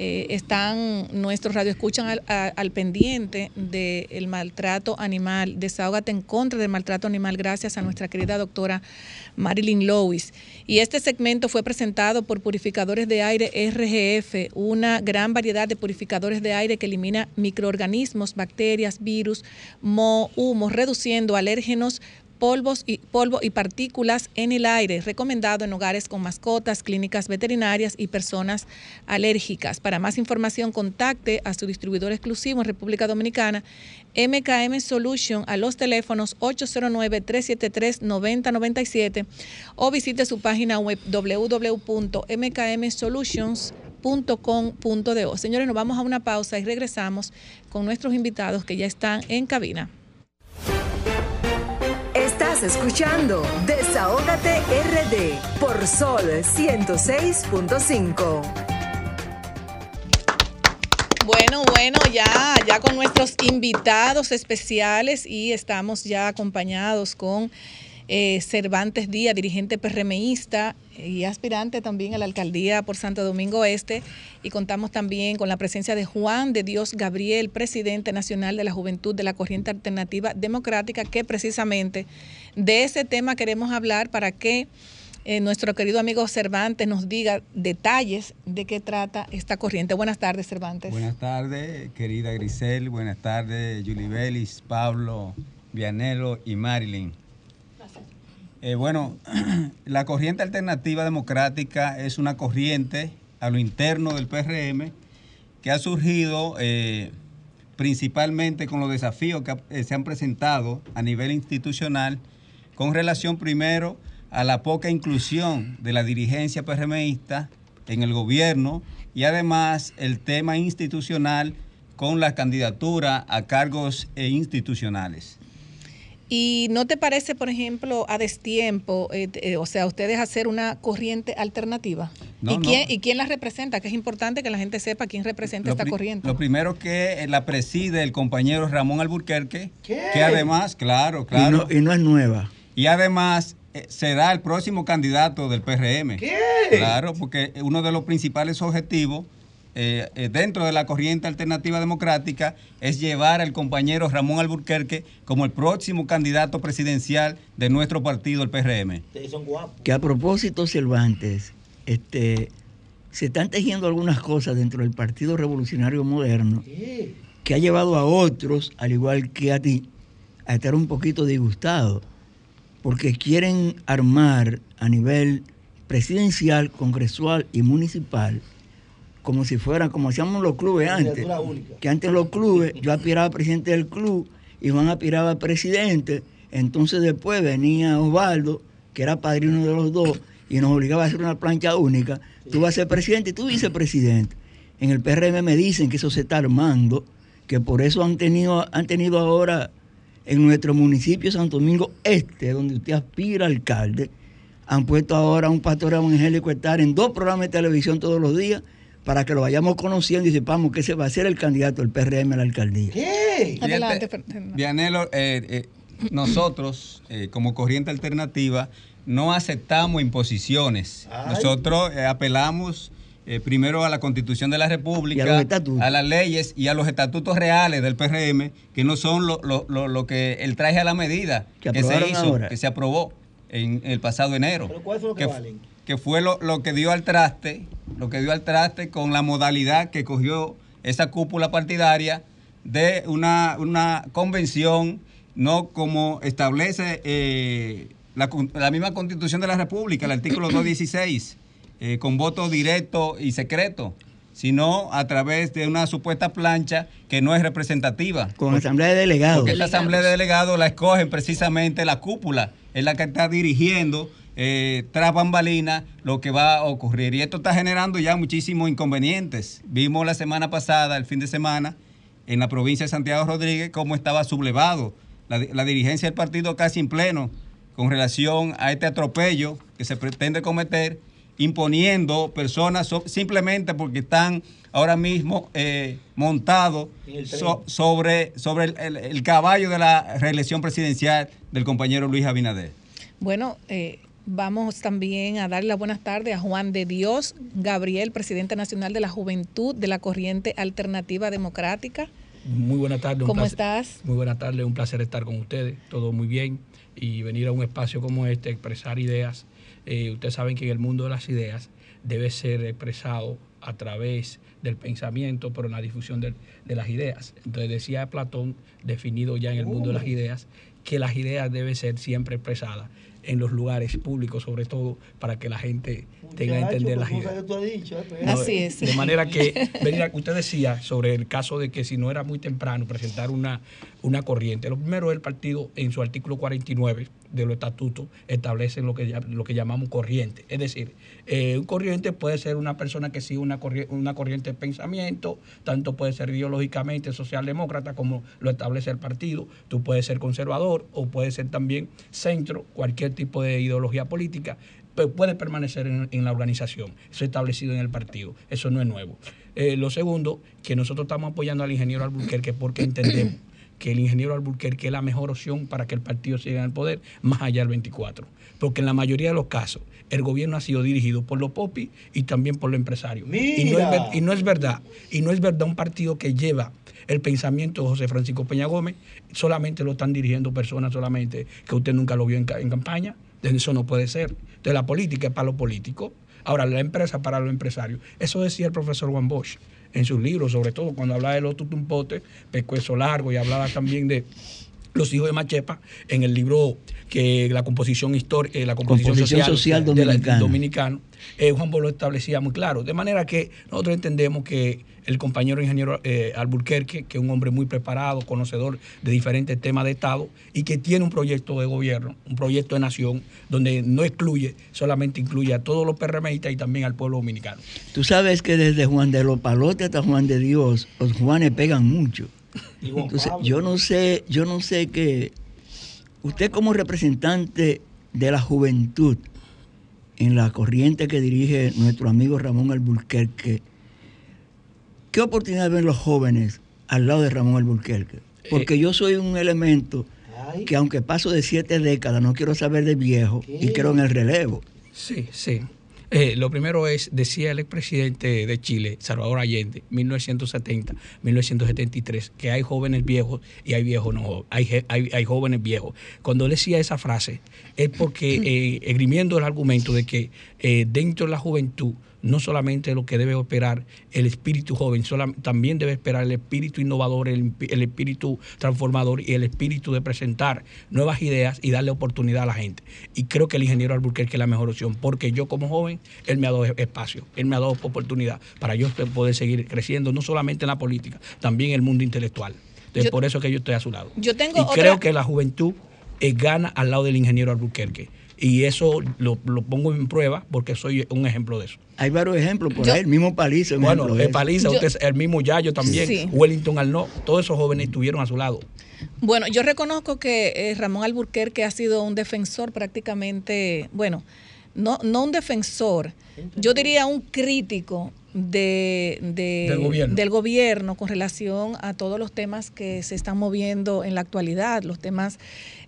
eh, están nuestros radioescuchan al, a- al pendiente del maltrato animal. Desahógate en contra del maltrato animal gracias a nuestra querida doctora Marilyn Lewis. Y este segmento fue presentado por Purificadores de Aire RGF, una gran variedad de purificadores de aire que elimina microorganismos, bacterias, virus, moho, humo, reduciendo alérgenos, polvos y, polvo y partículas en el aire, recomendado en hogares con mascotas, clínicas veterinarias y personas alérgicas. Para más información, contacte a su distribuidor exclusivo en República Dominicana, MKM Solution, a los teléfonos 809-373-9097 o visite su página web www.mkmsolutions.com.do. Señores, nos vamos a una pausa y regresamos con nuestros invitados que ya están en cabina. Estás escuchando Desahógate RD por Sol 106.5. Bueno, bueno, ya, ya con nuestros invitados especiales y estamos ya acompañados con eh, Cervantes Díaz, dirigente PRMista y aspirante también a la alcaldía por Santo Domingo Este. Y contamos también con la presencia de Juan de Dios Gabriel, presidente nacional de la Juventud de la Corriente Alternativa Democrática, que precisamente de ese tema queremos hablar para que eh, nuestro querido amigo Cervantes nos diga detalles de qué trata esta corriente. Buenas tardes, Cervantes. Buenas tardes, querida Grisel. Buenas tardes, Julie Belis, Pablo, Vianelo y Marilyn. Eh, bueno, la corriente alternativa democrática es una corriente a lo interno del PRM que ha surgido eh, principalmente con los desafíos que eh, se han presentado a nivel institucional con relación primero a la poca inclusión de la dirigencia PRMista en el gobierno y además el tema institucional con la candidatura a cargos institucionales. ¿Y no te parece, por ejemplo, a destiempo, eh, eh, o sea, ustedes hacer una corriente alternativa? ¿Y, quién, ¿Y quién la representa? Que es importante que la gente sepa quién representa esta corriente. Lo primero que la preside el compañero Ramón Alburquerque, que además, claro, claro. Y no, es nueva. Y además será el próximo candidato del PRM. ¿Qué? Claro, porque uno de los principales objetivos eh, eh, dentro de la corriente alternativa democrática es llevar al compañero Ramón Alburquerque como el próximo candidato presidencial de nuestro partido, el PRM. Que a propósito, Cervantes, este, se están tejiendo algunas cosas dentro del Partido Revolucionario Moderno que ha llevado a otros, al igual que a ti, a estar un poquito disgustados, porque quieren armar a nivel presidencial, congresual y municipal como si fuera, como hacíamos los clubes antes. Que antes los clubes, yo aspiraba a presidente del club, y Juan aspiraba a presidente, entonces después venía Osvaldo, que era padrino de los dos, y nos obligaba a hacer una plancha única. Tú vas a ser presidente y tú vicepresidente. En el PRM me dicen que eso se está armando, que por eso han tenido, han tenido ahora en nuestro municipio Santo Domingo Este, donde usted aspira alcalde, han puesto ahora un pastor evangélico estar en dos programas de televisión todos los días para que lo vayamos conociendo y sepamos que ese va a ser el candidato del PRM a la alcaldía. ¿Qué? Adelante, Vianelo, eh, eh, nosotros, eh, como corriente alternativa, no aceptamos imposiciones. Nosotros apelamos primero a la Constitución de la República, a, las leyes y a los estatutos reales del PRM, que no son lo, que el traje a la medida que, se hizo, que se aprobó en el pasado enero. ¿Pero cuáles son los que, valen? Que fue lo, que dio al traste, lo que dio al traste con la modalidad que cogió esa cúpula partidaria de una, convención, no como establece eh, la, misma constitución de la República, el artículo 216, eh, con voto directo y secreto sino a través de una supuesta plancha que no es representativa. Con asamblea de delegados. Porque esta asamblea de delegados la escogen precisamente la cúpula, es la que está dirigiendo eh, tras bambalina lo que va a ocurrir. Y esto está generando ya muchísimos inconvenientes. Vimos la semana pasada, el fin de semana, en la provincia de Santiago Rodríguez, cómo estaba sublevado la, dirigencia del partido casi en pleno con relación a este atropello que se pretende cometer, imponiendo personas simplemente porque están ahora mismo eh, montados sobre, sobre el, caballo de la reelección presidencial del compañero Luis Abinader. Bueno, eh, Vamos también a darle las buenas tardes a Juan de Dios Gabriel, presidente nacional de la Juventud de la Corriente Alternativa Democrática. Muy buenas tardes. ¿Cómo estás? Muy buenas tardes, un placer estar con ustedes, todo muy bien. Y venir a un espacio como este, expresar ideas. Eh, ustedes saben que en el mundo de las ideas debe ser expresado a través del pensamiento, pero en la difusión de, de las ideas. Entonces decía Platón, definido ya en el mundo de las ideas, que las ideas deben ser siempre expresadas en los lugares públicos, sobre todo para que la gente tenga a entender las ideas. Eh, Así es. De manera que, usted decía sobre el caso de que si no era muy temprano presentar una, una corriente. Lo primero, el partido en su artículo 49 de los estatutos establece lo que, lo que llamamos corriente. Es decir, eh, un corriente puede ser una persona que sigue una, corriente, una corriente de pensamiento, tanto puede ser ideológicamente socialdemócrata como lo establece el partido. Tú puedes ser conservador o puedes ser también centro, cualquier tipo de ideología política puede permanecer en, la organización. Eso es establecido en el partido. Eso no es nuevo. Eh, lo segundo, que nosotros estamos apoyando al ingeniero Albuquerque porque entendemos que el ingeniero Alburquerque es la mejor opción para que el partido siga en el poder, más allá del 24. Porque en la mayoría de los casos, el gobierno ha sido dirigido por los popis y también por los empresarios. Y no, es, y no, es, verdad, y no es verdad un partido que lleva el pensamiento de José Francisco Peña Gómez, solamente lo están dirigiendo personas solamente que usted nunca lo vio en, en campaña. Eso no puede ser. Entonces la política es para los políticos. Ahora, la empresa para los empresarios. Eso decía el profesor Juan Bosch en sus libros, sobre todo cuando hablaba de los tutumpotes, pescuezo largo, y hablaba también de los hijos de Machepa, en el libro que la composición histórica, eh, la composición, social, social dominicano. Eh, Juan Pablo establecía muy claro. De manera que nosotros entendemos que el compañero ingeniero eh, Alburquerque, que es un hombre muy preparado, conocedor de diferentes temas de Estado y que tiene un proyecto de gobierno, un proyecto de nación, donde no excluye, solamente incluye a todos los PRMistas y también al pueblo dominicano. Tú sabes que desde Juan de los Palotes hasta Juan de Dios, los Juanes pegan mucho. Entonces, yo no sé, yo no sé qué. Usted como representante de la juventud en la corriente que dirige nuestro amigo Ramón Alburquerque, ¿qué oportunidad ven los jóvenes al lado de Ramón Alburquerque? Porque Eh, yo soy un elemento que aunque paso de siete décadas, no quiero saber de viejo y creo en el relevo. Sí, sí. Eh, lo primero es, decía el expresidente de Chile, Salvador Allende, 1970, 1973, que hay jóvenes viejos y hay viejos no hay, hay, hay jóvenes viejos. Cuando él decía esa frase, es porque, eh, esgrimiendo el argumento de que eh, dentro de la juventud, no solamente lo que debe operar el espíritu joven, también debe esperar el espíritu innovador, el, espíritu transformador y el espíritu de presentar nuevas ideas y darle oportunidad a la gente. Y creo que el ingeniero Alburquerque es la mejor opción, porque yo como joven, él me ha dado espacio, él me ha dado oportunidad para yo poder seguir creciendo, no solamente en la política, también en el mundo intelectual. Entonces, Yo- por eso es que yo estoy a su lado. Yo tengo y otra- creo que la juventud eh, gana al lado del ingeniero Alburquerque. Y eso lo, lo pongo en prueba porque soy un ejemplo de eso. Hay varios ejemplos por Yo- ahí, el mismo Paliza. un Bueno, el eso. Paliza, Yo- usted, el mismo Yayo también, Sí. Wellington Arnaud, todos esos jóvenes estuvieron a su lado. Bueno, yo reconozco que eh, Ramón Alburquerque ha sido un defensor prácticamente, bueno, no, no un defensor, yo diría un crítico de, de- Del gobierno. del gobierno con relación a todos los temas que se están moviendo en la actualidad, los temas,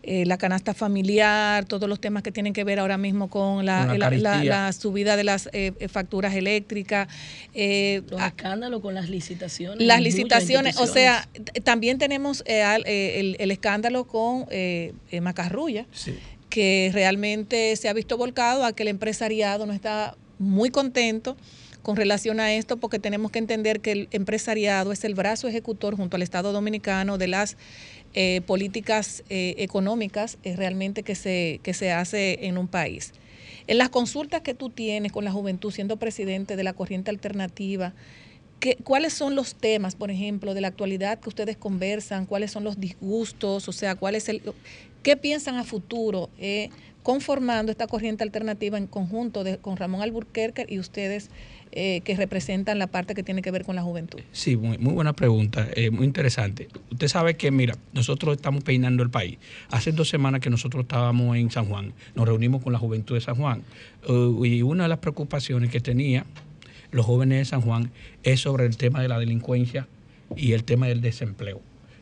eh, la canasta familiar, todos los temas que tienen que ver ahora mismo con la, Con la la- la- carestía. la subida de las eh, eh, facturas eléctricas. eh, Los escándalos con las licitaciones. las licitaciones, o sea, también tenemos el, el escándalo con Macarrulla, Sí. Que realmente se ha visto volcado a que el empresariado no está muy contento con relación a esto, porque tenemos que entender que el empresariado es el brazo ejecutor junto al Estado Dominicano de las eh, políticas eh, económicas eh, realmente que se, que se hace en un país. En las consultas que tú tienes con la juventud siendo presidente de la corriente alternativa, ¿qué- ¿cuáles son los temas, por ejemplo, de la actualidad que ustedes conversan? ¿Cuáles son los disgustos? O sea, ¿cuál es el, ¿qué piensan a futuro eh, conformando esta corriente alternativa en conjunto con Ramón Alburquerque y ustedes eh, que representan la parte que tiene que ver con la juventud? Sí, muy, muy buena pregunta, eh, muy interesante. Usted sabe que, mira, nosotros estamos peinando el país. Hace dos semanas que nosotros estábamos en San Juan, nos reunimos con la juventud de San Juan uh, y una de las preocupaciones que tenía los jóvenes de San Juan es sobre el tema de la delincuencia y el tema del desempleo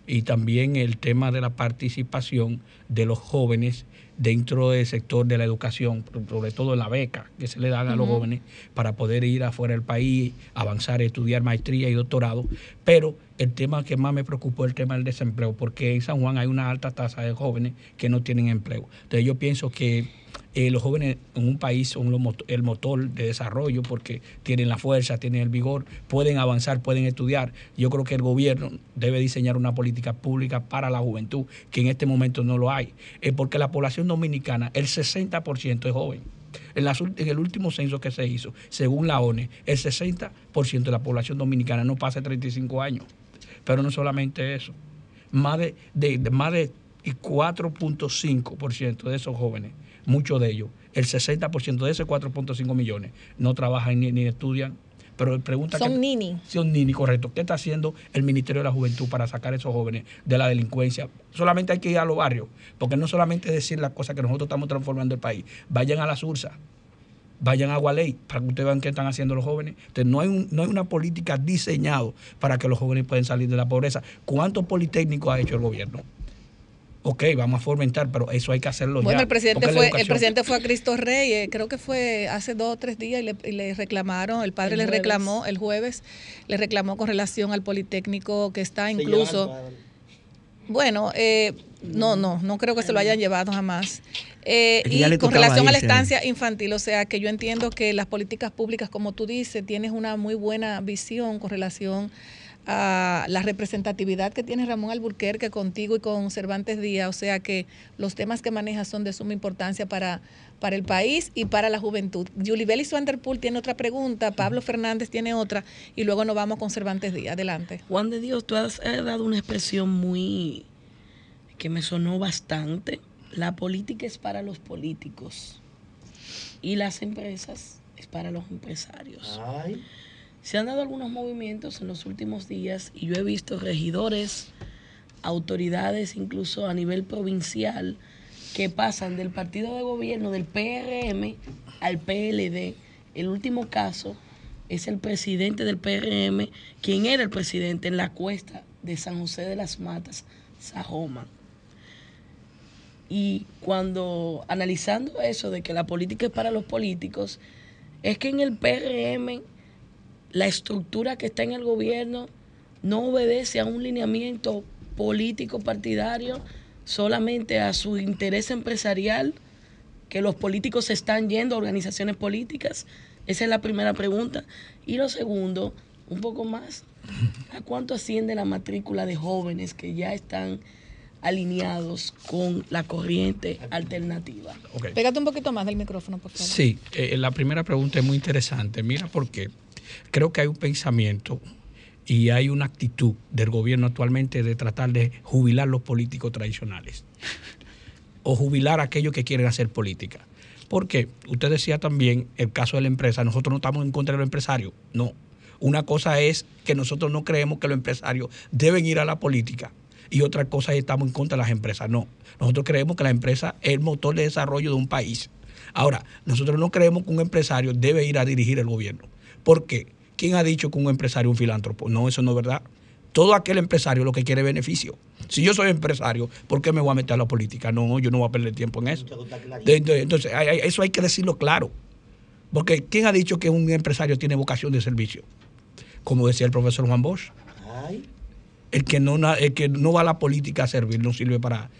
y también el tema de la participación de los jóvenes dentro del sector de la educación, sobre todo en la beca que se le dan a los jóvenes para poder ir afuera del país, avanzar, estudiar maestría y doctorado. Pero el tema que más me preocupó es el tema del desempleo, porque en San Juan hay una alta tasa de jóvenes que no tienen empleo. Entonces yo pienso que eh, los jóvenes en un país son el motor de desarrollo porque tienen la fuerza, tienen el vigor, pueden avanzar, pueden estudiar. Yo creo que el gobierno debe diseñar una política pública para la juventud, que en este momento no lo hay. Eh, porque la población dominicana, el 60% es joven. En, el último censo que se hizo, según la ONE, el 60% de la población dominicana no pasa de 35 años. Pero no solamente eso. Más de- más de 4.5% de esos jóvenes, muchos de ellos, el 60% de esos 4.5 millones, no trabajan ni, ni estudian. Pero pregunta Son que- nini. Son nini, correcto. ¿Qué está haciendo el Ministerio de la Juventud para sacar a esos jóvenes de la delincuencia? Solamente hay que ir a los barrios, porque no solamente decir las cosas que nosotros estamos transformando el país. Vayan a la Sursa, vayan a Gualey, para que ustedes vean qué están haciendo los jóvenes. Entonces, no hay, un- no hay una política diseñada para que los jóvenes puedan salir de la pobreza. ¿Cuántos politécnicos ha hecho el gobierno? Ok, vamos a fomentar, pero eso hay que hacerlo Bueno, ya. el presidente fue el presidente fue a Cristo Rey, eh, creo que fue hace dos o tres días y le, y le reclamaron, el padre El le jueves. reclamó el jueves, le reclamó con relación al Politécnico que está incluso, bueno, eh, no, no, no creo que se lo hayan llevado jamás. Eh, y con relación a la estancia infantil, o sea que yo entiendo que las políticas públicas, como tú dices, tienes una muy buena visión con relación a la representatividad que tiene Ramón Alburquerque contigo y con Cervantes Díaz, o sea que los temas que maneja son de suma importancia para, para el país y para la juventud. Julie Bellis Vanderpool tiene otra pregunta, Pablo Fernández tiene otra y luego nos vamos con Cervantes Díaz. Adelante. Juan de Dios, tú has dado una expresión muy que me sonó bastante. La política es para los políticos y las empresas es para los empresarios. Se han dado algunos movimientos en los últimos días y yo he visto regidores, autoridades, incluso a nivel provincial, que pasan del partido de gobierno del PRM al PLD. El último caso es el presidente del PRM, quien era el presidente en la cuesta de San José de las Matas, Sajoma. Y cuando analizando eso de que la política es para los políticos, es que en el PRM la estructura que está en el gobierno no obedece a un lineamiento político partidario, solamente a su interés empresarial, que los políticos se están yendo a organizaciones políticas. Esa es la primera pregunta. Y lo segundo, un poco más, ¿a cuánto asciende la matrícula de jóvenes que ya están alineados con la corriente alternativa. Pégate un poquito más del micrófono, por favor. Sí, eh, la primera pregunta es muy interesante. Mira por qué. Creo que hay un pensamiento y hay una actitud del gobierno actualmente de tratar de jubilar los políticos tradicionales o jubilar a aquellos que quieren hacer política. Porque usted decía también el caso de la empresa, nosotros no estamos en contra de los empresarios, no. Una cosa es que nosotros no creemos que los empresarios deben ir a la política y otra cosa es estamos en contra de las empresas. No, nosotros creemos que la empresa es el motor de desarrollo de un país. Ahora, nosotros no creemos que un empresario debe ir a dirigir el gobierno. ¿Por qué? ¿Quién ha dicho que un empresario es un filántropo? No, eso no es verdad. Todo aquel empresario lo que quiere es beneficio. Si yo soy empresario, ¿por qué me voy a meter a la política? No, yo no voy a perder tiempo en eso. Entonces, eso hay que decirlo claro. Porque ¿quién ha dicho que un empresario tiene vocación de servicio? Como decía el profesor Juan Bosch. El que no, el que no va a la política a servir no sirve para,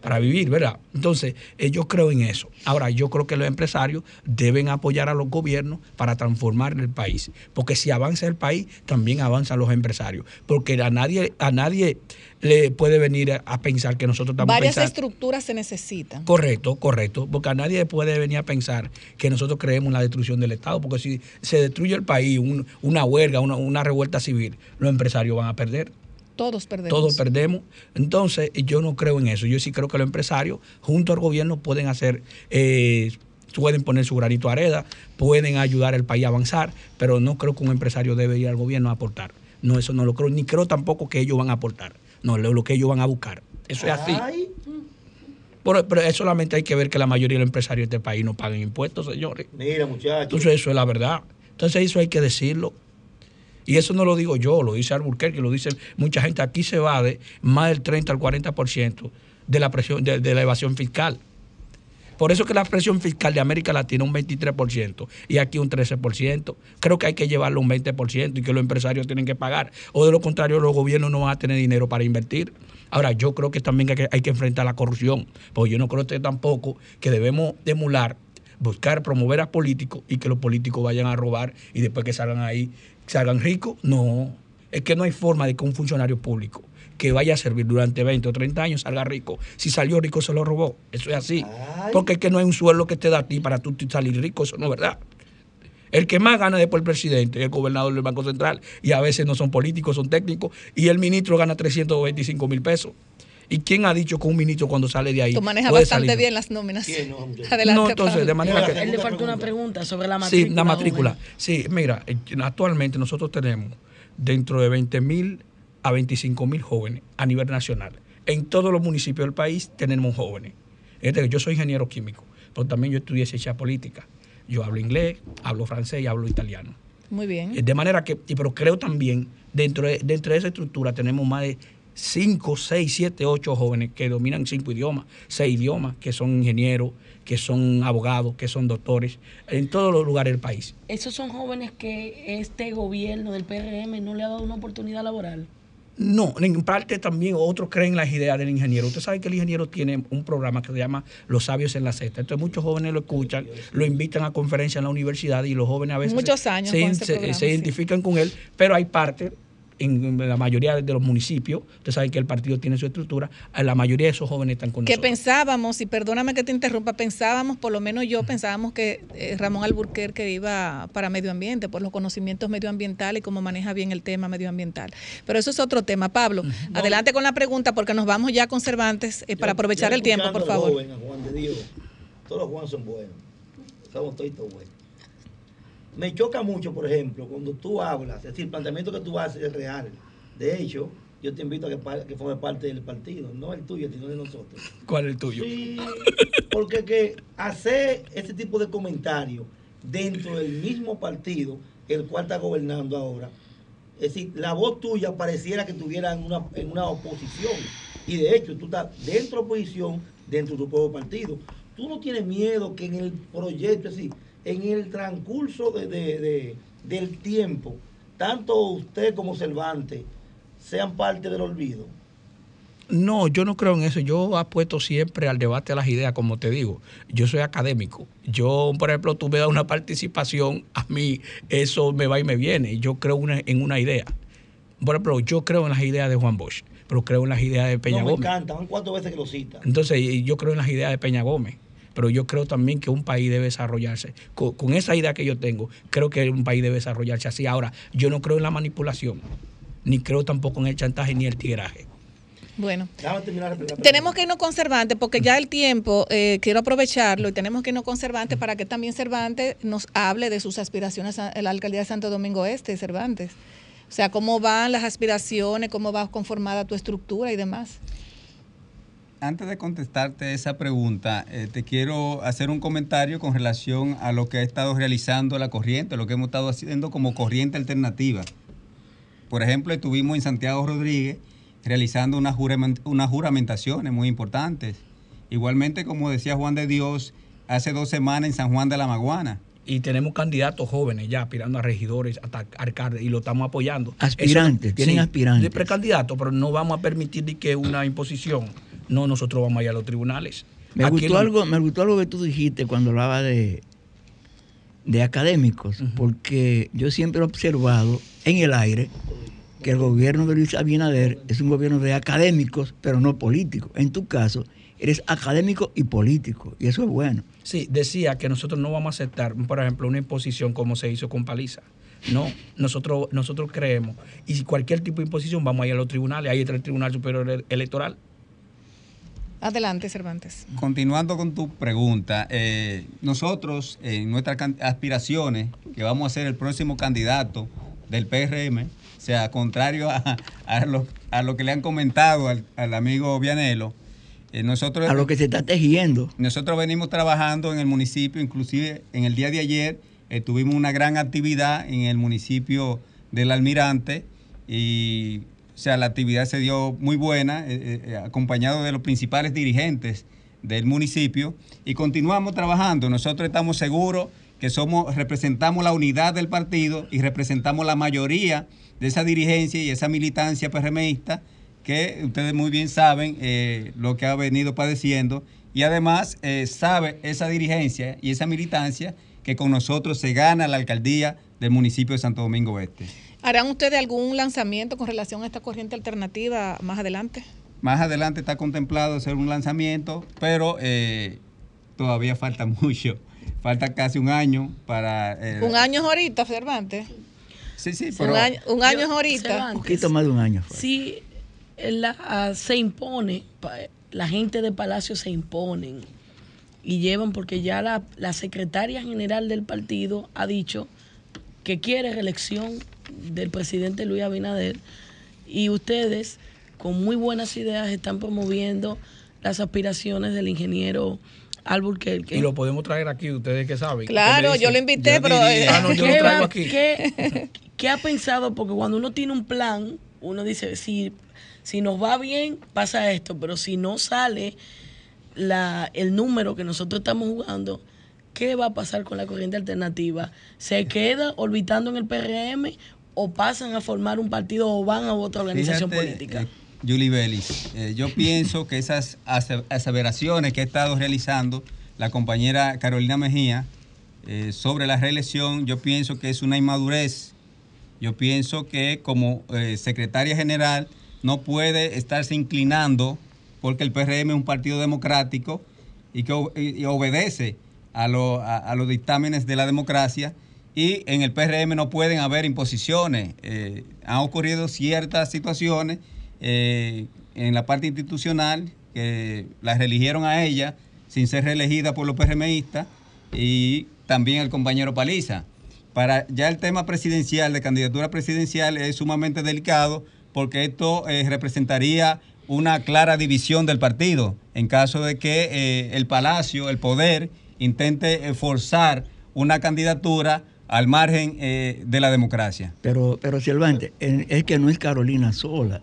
para vivir, ¿verdad? Entonces, eh, yo creo en eso. Ahora, yo creo que los empresarios deben apoyar a los gobiernos para transformar el país, porque si avanza el país, también avanzan los empresarios, porque a nadie a nadie le puede venir a, pensar que nosotros estamos Varias estructuras se necesitan. Correcto, correcto, porque a nadie puede venir a pensar que nosotros creemos en la destrucción del Estado, porque si se destruye el país, una huelga, una, una revuelta civil, los empresarios van a perder. Todos perdemos. Todos perdemos. Entonces, yo no creo en eso. Yo sí creo que los empresarios, junto al gobierno, pueden hacer, eh, pueden poner su granito a areda, pueden ayudar al país a avanzar, pero no creo que un empresario debe ir al gobierno a aportar. No, eso no lo creo, ni creo tampoco que ellos van a aportar. No, lo, lo que ellos van a buscar. Eso es así. Pero, pero solamente hay que ver que la mayoría de los empresarios de este país no pagan impuestos, señores. Mira, muchachos. Entonces, eso es la verdad. Entonces, eso hay que decirlo. Y eso no lo digo yo, lo dice Alburquerque, lo dice mucha gente. Aquí se va de más del 30 al 40% de la, presión, de, la evasión fiscal. Por eso que la presión fiscal de América Latina es un 23% y aquí un 13%. Creo que hay que llevarlo un 20% y que los empresarios tienen que pagar. O de lo contrario, los gobiernos no van a tener dinero para invertir. Ahora, yo creo que también hay que, hay que enfrentar la corrupción, porque yo no creo que tampoco que debemos emular, buscar, promover a políticos y que los políticos vayan a robar y después que salgan ahí salgan ricos. No, es que no hay forma de que un funcionario público que vaya a servir durante 20 o 30 años salga rico. Si salió rico, se lo robó. Eso es así. Porque es que no hay un sueldo que te da a ti para tú salir rico. Eso no es verdad. El que más gana después el presidente es el gobernador del Banco Central. Y a veces no son políticos, son técnicos. Y el ministro gana 325 mil pesos. ¿Y quién ha dicho que un ministro cuando sale de ahí? Tú manejas bastante bien las nóminas. Adelante, no, entonces, de manera que. Él le falta una pregunta sobre la matrícula. Sí, la matrícula. Sí, mira, eh, actualmente nosotros tenemos dentro de 20 mil a 25 mil jóvenes a nivel nacional. En todos los municipios del país tenemos jóvenes. Yo soy ingeniero químico, pero también yo estudié ciencia política. Yo hablo inglés, hablo francés y hablo italiano. Muy bien. De manera que, pero creo también, dentro de, dentro de esa estructura tenemos más de 5, 6, 7, 8 jóvenes que dominan cinco idiomas, seis idiomas, que son ingenieros, que son abogados, que son doctores, en todos los lugares del país. ¿Esos son jóvenes que este gobierno del PRM no le ha dado una oportunidad laboral? No, en parte también otros creen las ideas del ingeniero. Usted sabe que el ingeniero tiene un programa que se llama Los Sabios en la Cesta. Entonces muchos jóvenes lo escuchan, lo invitan a conferencias en la universidad y los jóvenes a veces Muchos años se, identifican con él, pero hay parte en la mayoría de los municipios, ustedes saben que el partido tiene su estructura, la mayoría de esos jóvenes están con que nosotros. pensábamos, y perdóname que te interrumpa, pensábamos, por lo menos yo pensábamos que eh, Ramón Alburquerque iba para medio ambiente, por los conocimientos medioambientales y cómo maneja bien el tema medioambiental. Pero eso es otro tema. Pablo, adelante con la pregunta porque nos vamos ya con Cervantes eh, para aprovechar el tiempo, por favor. Joven, Juan de Dios. Todos los Juan son buenos. Somos todos buenos. Me choca mucho, por ejemplo, cuando tú hablas, es decir, el planteamiento que tú haces es real. De hecho, yo te invito a que, que forme parte del partido, no el tuyo, sino de nosotros. ¿Cuál es el tuyo? Sí, porque que hacer ese tipo de comentarios dentro del mismo partido, el cual está gobernando ahora, es decir, la voz tuya pareciera que estuviera en una, en una oposición. Y de hecho, tú estás dentro de oposición, dentro de tu propio partido. Tú no tienes miedo que en el proyecto, es decir, en el transcurso de, de- de- del tiempo, tanto usted como Cervantes sean parte del olvido. No, yo no creo en eso. Yo apuesto siempre al debate de las ideas, como te digo. Yo soy académico. Yo, por ejemplo, tú me das una participación, a mí eso me va y me viene. Yo creo una- en una idea. Por ejemplo, yo creo en las ideas de Juan Bosch, pero creo en las ideas de Peña no, me Gómez. encanta, van cuatro veces que lo cita. Entonces, yo creo en las ideas de Peña Gómez, pero yo creo también que un país debe desarrollarse. Con, con esa idea que yo tengo, creo que un país debe desarrollarse así. Ahora, yo no creo en la manipulación, ni creo tampoco en el chantaje ni el tiraje. Bueno. Tenemos que irnos con Cervantes porque ya el tiempo, eh, quiero aprovecharlo y tenemos que irnos con Cervantes para que también Cervantes nos hable de sus aspiraciones a la alcaldía de Santo Domingo Este, Cervantes. O sea, cómo van las aspiraciones, cómo va conformada tu estructura y demás. Antes de contestarte esa pregunta, eh, te quiero hacer un comentario con relación a lo que ha estado realizando la corriente, lo que hemos estado haciendo como corriente alternativa. Por ejemplo, estuvimos en Santiago Rodríguez realizando unas, juramen- unas juramentaciones muy importantes. Igualmente, como decía Juan de Dios, hace dos semanas en San Juan de la Maguana. Y tenemos candidatos jóvenes ya aspirando a regidores, hasta alcaldes, y lo estamos apoyando. Aspirantes, tienen aspirantes. De precandidatos, pero no vamos a permitir ni que una imposición. No, nosotros vamos a ir a los tribunales. Me Aquí gustó, lo- algo, me gustó algo que tú dijiste cuando hablaba de, de académicos, porque yo siempre he observado en el aire que el gobierno de Luis Abinader es un gobierno de académicos, pero no políticos. En tu caso, eres académico y político, y eso es bueno. Sí, decía que nosotros no vamos a aceptar, por ejemplo, una imposición como se hizo con Paliza. No, nosotros, nosotros creemos. Y si cualquier tipo de imposición, vamos a ir a los tribunales. Ahí está el Tribunal Superior Ele- Electoral. Adelante, Cervantes. Continuando con tu pregunta, eh, nosotros en nuestras aspiraciones, que vamos a ser el próximo candidato del PRM, o sea, contrario a, a lo, a lo que le han comentado al, al amigo Vianelo, eh, nosotros... A lo que se está tejiendo. Nosotros venimos trabajando en el municipio, inclusive en el día de ayer eh, tuvimos una gran actividad en el municipio del Almirante y o sea, la actividad se dio muy buena, eh, eh, acompañado de los principales dirigentes del municipio y continuamos trabajando. Nosotros estamos seguros que somos, representamos la unidad del partido y representamos la mayoría de esa dirigencia y esa militancia PRMista que ustedes muy bien saben eh, lo que ha venido padeciendo y además eh, sabe esa dirigencia y esa militancia que con nosotros se gana la alcaldía del municipio de Santo Domingo Oeste. ¿Harán ustedes algún lanzamiento con relación a esta corriente alternativa más adelante? Más adelante está contemplado hacer un lanzamiento, pero eh, todavía falta mucho. Falta casi un año para... eh, Un año es ahorita, Cervantes. Sí, sí, Un pero... año, un año Yo- es ahorita. Cervantes. Un poquito más de un año. fue. Si la, ah, se impone, pa- la gente de Palacio se imponen y llevan, porque ya la, la secretaria general del partido ha dicho que quiere reelección del presidente Luis Abinader y ustedes con muy buenas ideas están promoviendo las aspiraciones del ingeniero Alburquerque. Y lo podemos traer aquí, ustedes que saben. Claro, yo lo invité, yo pero... diría- eh, Ah, no, yo lo ¿Qué, traigo aquí. qué- qué ha pensado? Porque cuando uno tiene un plan, uno dice, si, si nos va bien, pasa esto, pero si no sale la, el número que nosotros estamos jugando, ¿qué va a pasar con la corriente alternativa? ¿Se queda orbitando en el PRM o pasan a formar un partido o van a otra organización Fíjate, política? eh, Julie Vélez, eh, yo pienso que esas ase- aseveraciones que ha estado realizando la compañera Carolina Mejía eh, sobre la reelección, yo pienso que es una inmadurez Yo pienso que como eh, secretaria general no puede estarse inclinando porque el PRM es un partido democrático y que obedece a, a, los dictámenes de la democracia y en el PRM no pueden haber imposiciones. Eh, han ocurrido ciertas situaciones eh, en la parte institucional que la reeligieron a ella sin ser reelegida por los PRMistas y también el compañero Paliza. Para ya el tema presidencial, de candidatura presidencial, es sumamente delicado porque esto eh, representaría una clara división del partido en caso de que el Palacio, el poder, intente forzar una candidatura al margen de la democracia. Pero, pero Silvante, es que no es Carolina sola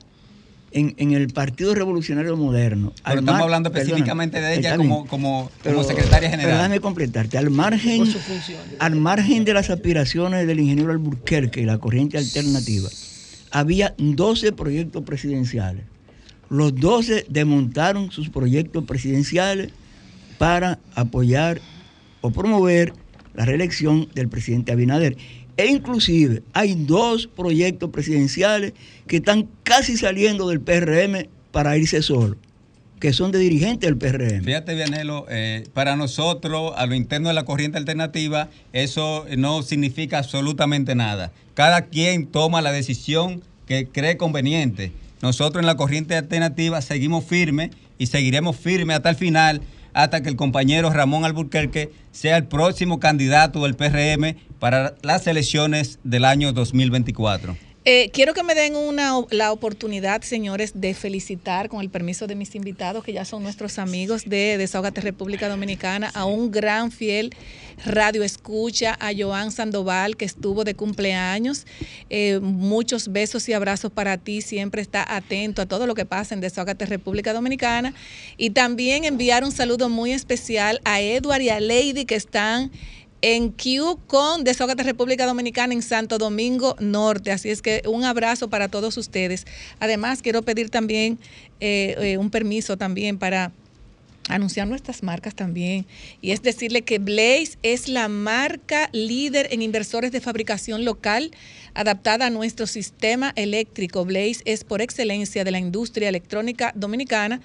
en, el Partido Revolucionario Moderno. Pero estamos hablando específicamente de ella como, como, secretaria general. Pero déjame completarte. Al margen, al margen de las aspiraciones del ingeniero Alburquerque y la corriente alternativa, había 12 proyectos presidenciales. Los 12 desmontaron sus proyectos presidenciales para apoyar o promover la reelección del presidente Abinader. E inclusive hay dos proyectos presidenciales que están casi saliendo del PRM para irse solo, que son de dirigentes del PRM. Fíjate, Vianelo, eh, para nosotros, a lo interno de la corriente alternativa, eso no significa absolutamente nada. Cada quien toma la decisión que cree conveniente. Nosotros en la corriente alternativa seguimos firmes y seguiremos firmes hasta el final hasta que el compañero Ramón Alburquerque sea el próximo candidato del PRM para las elecciones del año 2024. Eh, quiero que me den una, la oportunidad, señores, de felicitar, con el permiso de mis invitados, que ya son nuestros amigos de Desahogate República Dominicana, a un gran fiel radio escucha, a Joan Sandoval, que estuvo de cumpleaños. Eh, muchos besos y abrazos para ti, siempre está atento a todo lo que pasa en Desahogate República Dominicana. Y también enviar un saludo muy especial a Edward y a Lady, que están en Q con Desahogate República Dominicana en Santo Domingo Norte. Así es que un abrazo para todos ustedes. Además, quiero pedir también eh, eh, un permiso también para anunciar nuestras marcas también. Y es decirle que Blaze es la marca líder en inversores de fabricación local adaptada a nuestro sistema eléctrico. Blaze es por excelencia de la industria electrónica dominicana.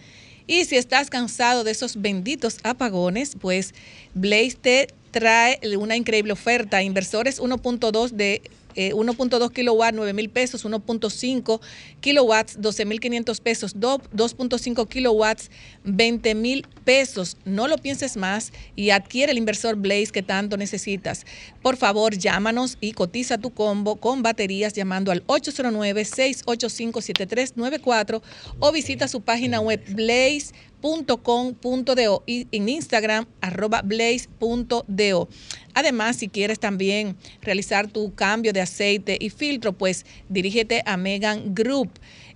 Y si estás cansado de esos benditos apagones, pues Blaze te trae una increíble oferta. Inversores 1.2 de 1.2 eh, kilowatts, 9 mil pesos, 1.5 kilowatts, 12 mil 500 pesos, 2.5 kilowatts, 20 mil pesos. No lo pienses más y adquiere el inversor Blaze que tanto necesitas. Por favor, llámanos y cotiza tu combo con baterías llamando al 809-685-7394 o visita su página web Blaze blaze.com.do y en Instagram arroba blaze.do. Además, si quieres también realizar tu cambio de aceite y filtro, pues dirígete a Megan Group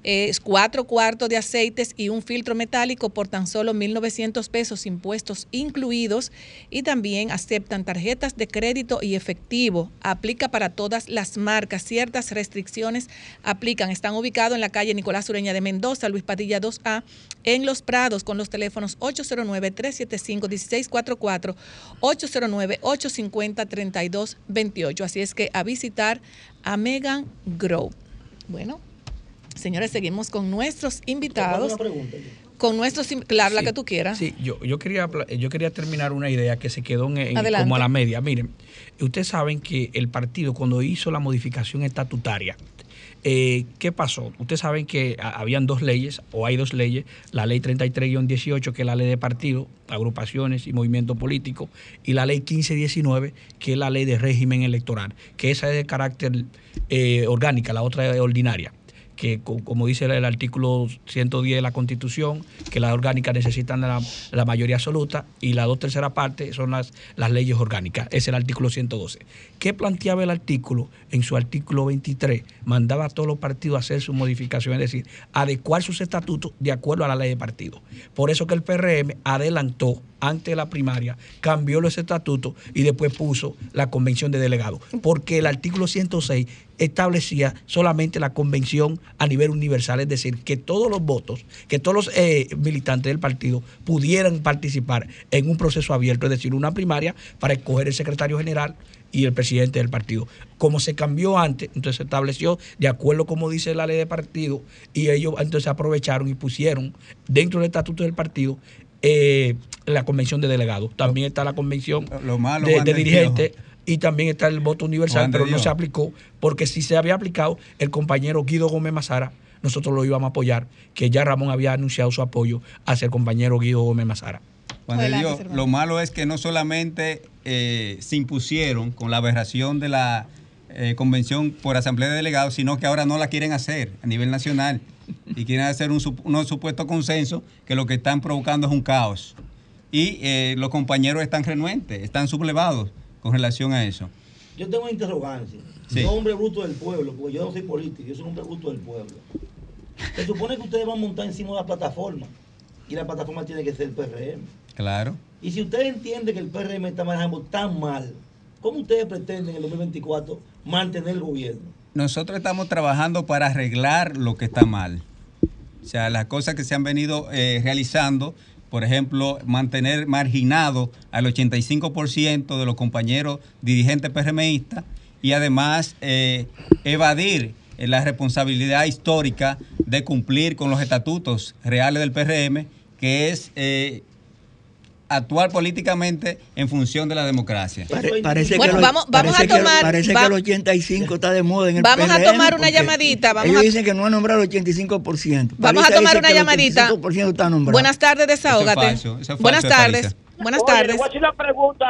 es cuatro cuartos de aceites y un filtro metálico por tan solo 1.900 pesos, impuestos incluidos. Y también aceptan tarjetas de crédito y efectivo. Aplica para todas las marcas. Ciertas restricciones aplican. Están ubicados en la calle Nicolás Ureña de Mendoza, Luis Padilla 2A, en Los Prados, con los teléfonos 809-375-1644, 809-850-3228. Así es que a visitar a Megan Grove. Bueno. Señores, seguimos con nuestros invitados. Con nuestros, claro, la que tú quieras. Sí, yo, yo, quería, yo quería terminar una idea que se quedó en, como a la media. Miren, ustedes saben que el partido cuando hizo la modificación estatutaria, eh, ¿Qué pasó? Ustedes saben que habían dos leyes, o hay dos leyes, la ley 33-18, que es la ley de partidos, agrupaciones y movimientos políticos, y la ley 15-19, que es la ley de régimen electoral, que esa es de carácter eh, orgánica, la otra es ordinaria que como dice el artículo 110 de la Constitución, que las orgánicas necesitan la, mayoría absoluta y la dos terceras partes son las, las leyes orgánicas. Es el artículo 112. ¿Qué planteaba el artículo? En su artículo 23 mandaba a todos los partidos a hacer su modificación, es decir, adecuar sus estatutos de acuerdo a la ley de partido. Por eso que el PRM adelantó ante la primaria, cambió los estatutos y después puso la convención de delegados, porque el artículo 106 establecía solamente la convención a nivel universal, es decir, que todos los votos, que todos los eh, militantes del partido pudieran participar en un proceso abierto, es decir, una primaria para escoger el secretario general y el presidente del partido. Como se cambió antes, entonces se estableció de acuerdo como dice la ley de partido y ellos entonces aprovecharon y pusieron dentro del estatuto del partido eh, la convención de delegados. También está la convención Lo malo, de, dirigentes y también está el voto universal, pero no se aplicó porque si se había aplicado, el compañero Guido Gómez Mazara, nosotros lo íbamos a apoyar, que ya Ramón había anunciado su apoyo hacia el compañero Guido Gómez Mazara. Juan de Dios, lo malo es que no solamente eh, se impusieron con la aberración de la eh, convención por asamblea de delegados, sino que ahora no la quieren hacer a nivel nacional y quieren hacer un, unos supuestos consensos que lo que están provocando es un caos. Y eh, los compañeros están renuentes, están sublevados con relación a eso. Yo tengo una interrogancia. Sí. Yo, hombre bruto del pueblo, porque yo no soy político, yo soy un hombre bruto del pueblo. Se supone que ustedes van a montar encima de la plataforma y la plataforma tiene que ser el PRM. Claro. Y si ustedes entienden que el PRM está manejando tan mal, ¿cómo ustedes pretenden en el 2024 mantener el gobierno? Nosotros estamos trabajando para arreglar lo que está mal. O sea, las cosas que se han venido eh, realizando, por ejemplo, mantener marginado al 85% de los compañeros dirigentes PRMistas y además eh, evadir la responsabilidad histórica de cumplir con los estatutos reales del PRM, que es eh, actuar políticamente en función de la democracia. Pare- parece Bueno, que vamos- vamos parece a que- tomar- parece va- que el 85 está de moda en el Vamos a tomar una llamadita, vamos ellos a- dicen que no han nombrado el 85%. Vamos a tomar una que el llamadita. 85% está nombrado. Buenas tardes, desahógate. falso, eso es falso Buenas de tardes. Buenas Oye, tardes. Le voy a hacer una pregunta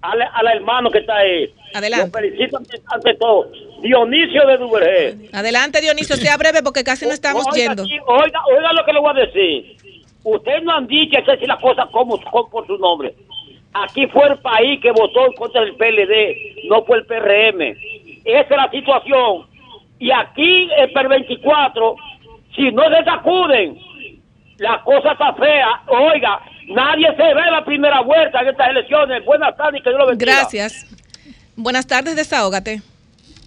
al, al hermano que está ahí. Adelante. Lo felicito ante, todo. Dionisio de Duvergé. Adelante, Dionisio, sea breve porque casi no estamos oiga, yendo. aquí, Oiga, oiga lo que le voy a decir. Ustedes no han dicho que decir las cosas como, como por su nombre. Aquí fue el país que votó en contra del PLD, no fue el PRM. Esa es la situación. Y aquí, el per 24, si no se sacuden, la cosa está fea. Oiga, nadie se ve la primera vuelta en estas elecciones. Buenas tardes y que Dios lo bendiga. Gracias. Buenas tardes, desahógate.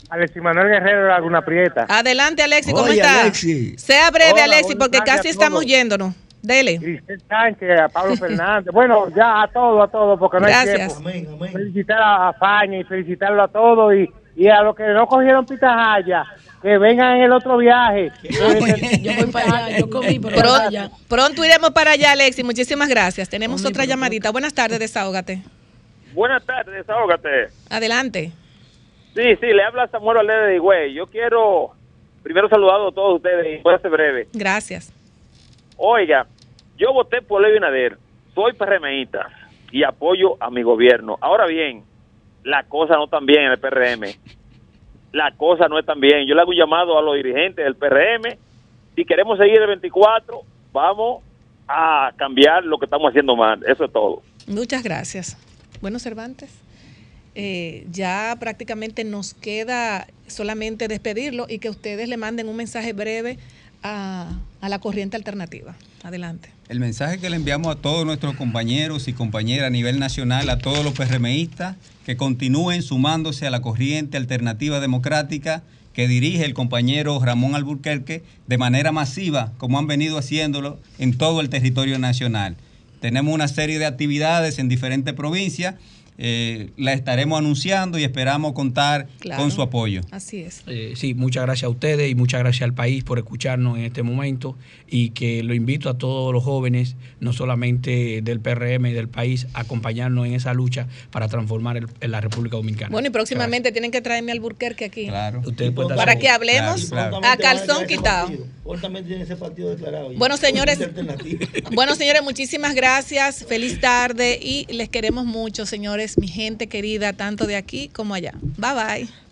Alexis Manuel Guerrero de Laguna Prieta. Adelante, Alexi, ¿cómo Oye, está? Alexi. Sea breve, Hola, Alexi, porque casi estamos yéndonos. Dele. Grisel Sánchez, a Pablo Fernández. Bueno, ya a todos, a todos, porque no Gracias. hay tiempo. Felicitar a, Faña y felicitarlo a todos y, y a los que no cogieron pitahaya, que vengan en el otro viaje. Yo voy para allá, yo comí, pero Pronto, para allá. pronto iremos para allá, Alexi. Muchísimas gracias. Tenemos otra llamadita. Buenas tardes, desahógate. Buenas tardes, desahógate. Adelante. Sí, sí, le habla Samuel Valdez de Higüey. Yo quiero primero saludar a todos ustedes y voy a ser breve. Gracias. Oiga, yo voté por Leo Binader, soy PRMista y apoyo a mi gobierno. Ahora bien, la cosa no tan bien en el PRM. La cosa no es bien. Yo le hago un llamado a los dirigentes del PRM. Si queremos seguir el 24, vamos a cambiar lo que estamos haciendo mal. Eso es todo. Muchas gracias. Bueno, Cervantes, eh, ya prácticamente nos queda solamente despedirlo y que ustedes le manden un mensaje breve a, a la corriente alternativa. Adelante. El mensaje que le enviamos a todos nuestros compañeros y compañeras a nivel nacional, a todos los PRMistas, que continúen sumándose a la corriente alternativa democrática que dirige el compañero Ramón Alburquerque de manera masiva, como han venido haciéndolo en todo el territorio nacional. Tenemos una serie de actividades en diferentes provincias, eh, la estaremos anunciando y esperamos contar Claro. con su apoyo. Así es. Eh, sí, muchas gracias a ustedes y muchas gracias al país por escucharnos en este momento y que lo invito a todos los jóvenes, no solamente del PRM y del país, a acompañarnos en esa lucha para transformar el- en la República Dominicana. Bueno, y próximamente tienen que traerme al Burquerque aquí. Claro. Ustedes pueden estar Para seguros. que hablemos Claro, claro. a calzón quitado. Ese partido declarado. Bueno, señores. Bueno, señores, muchísimas gracias. Feliz tarde y les queremos mucho, señores, mi gente querida, tanto de aquí como allá. Bye bye.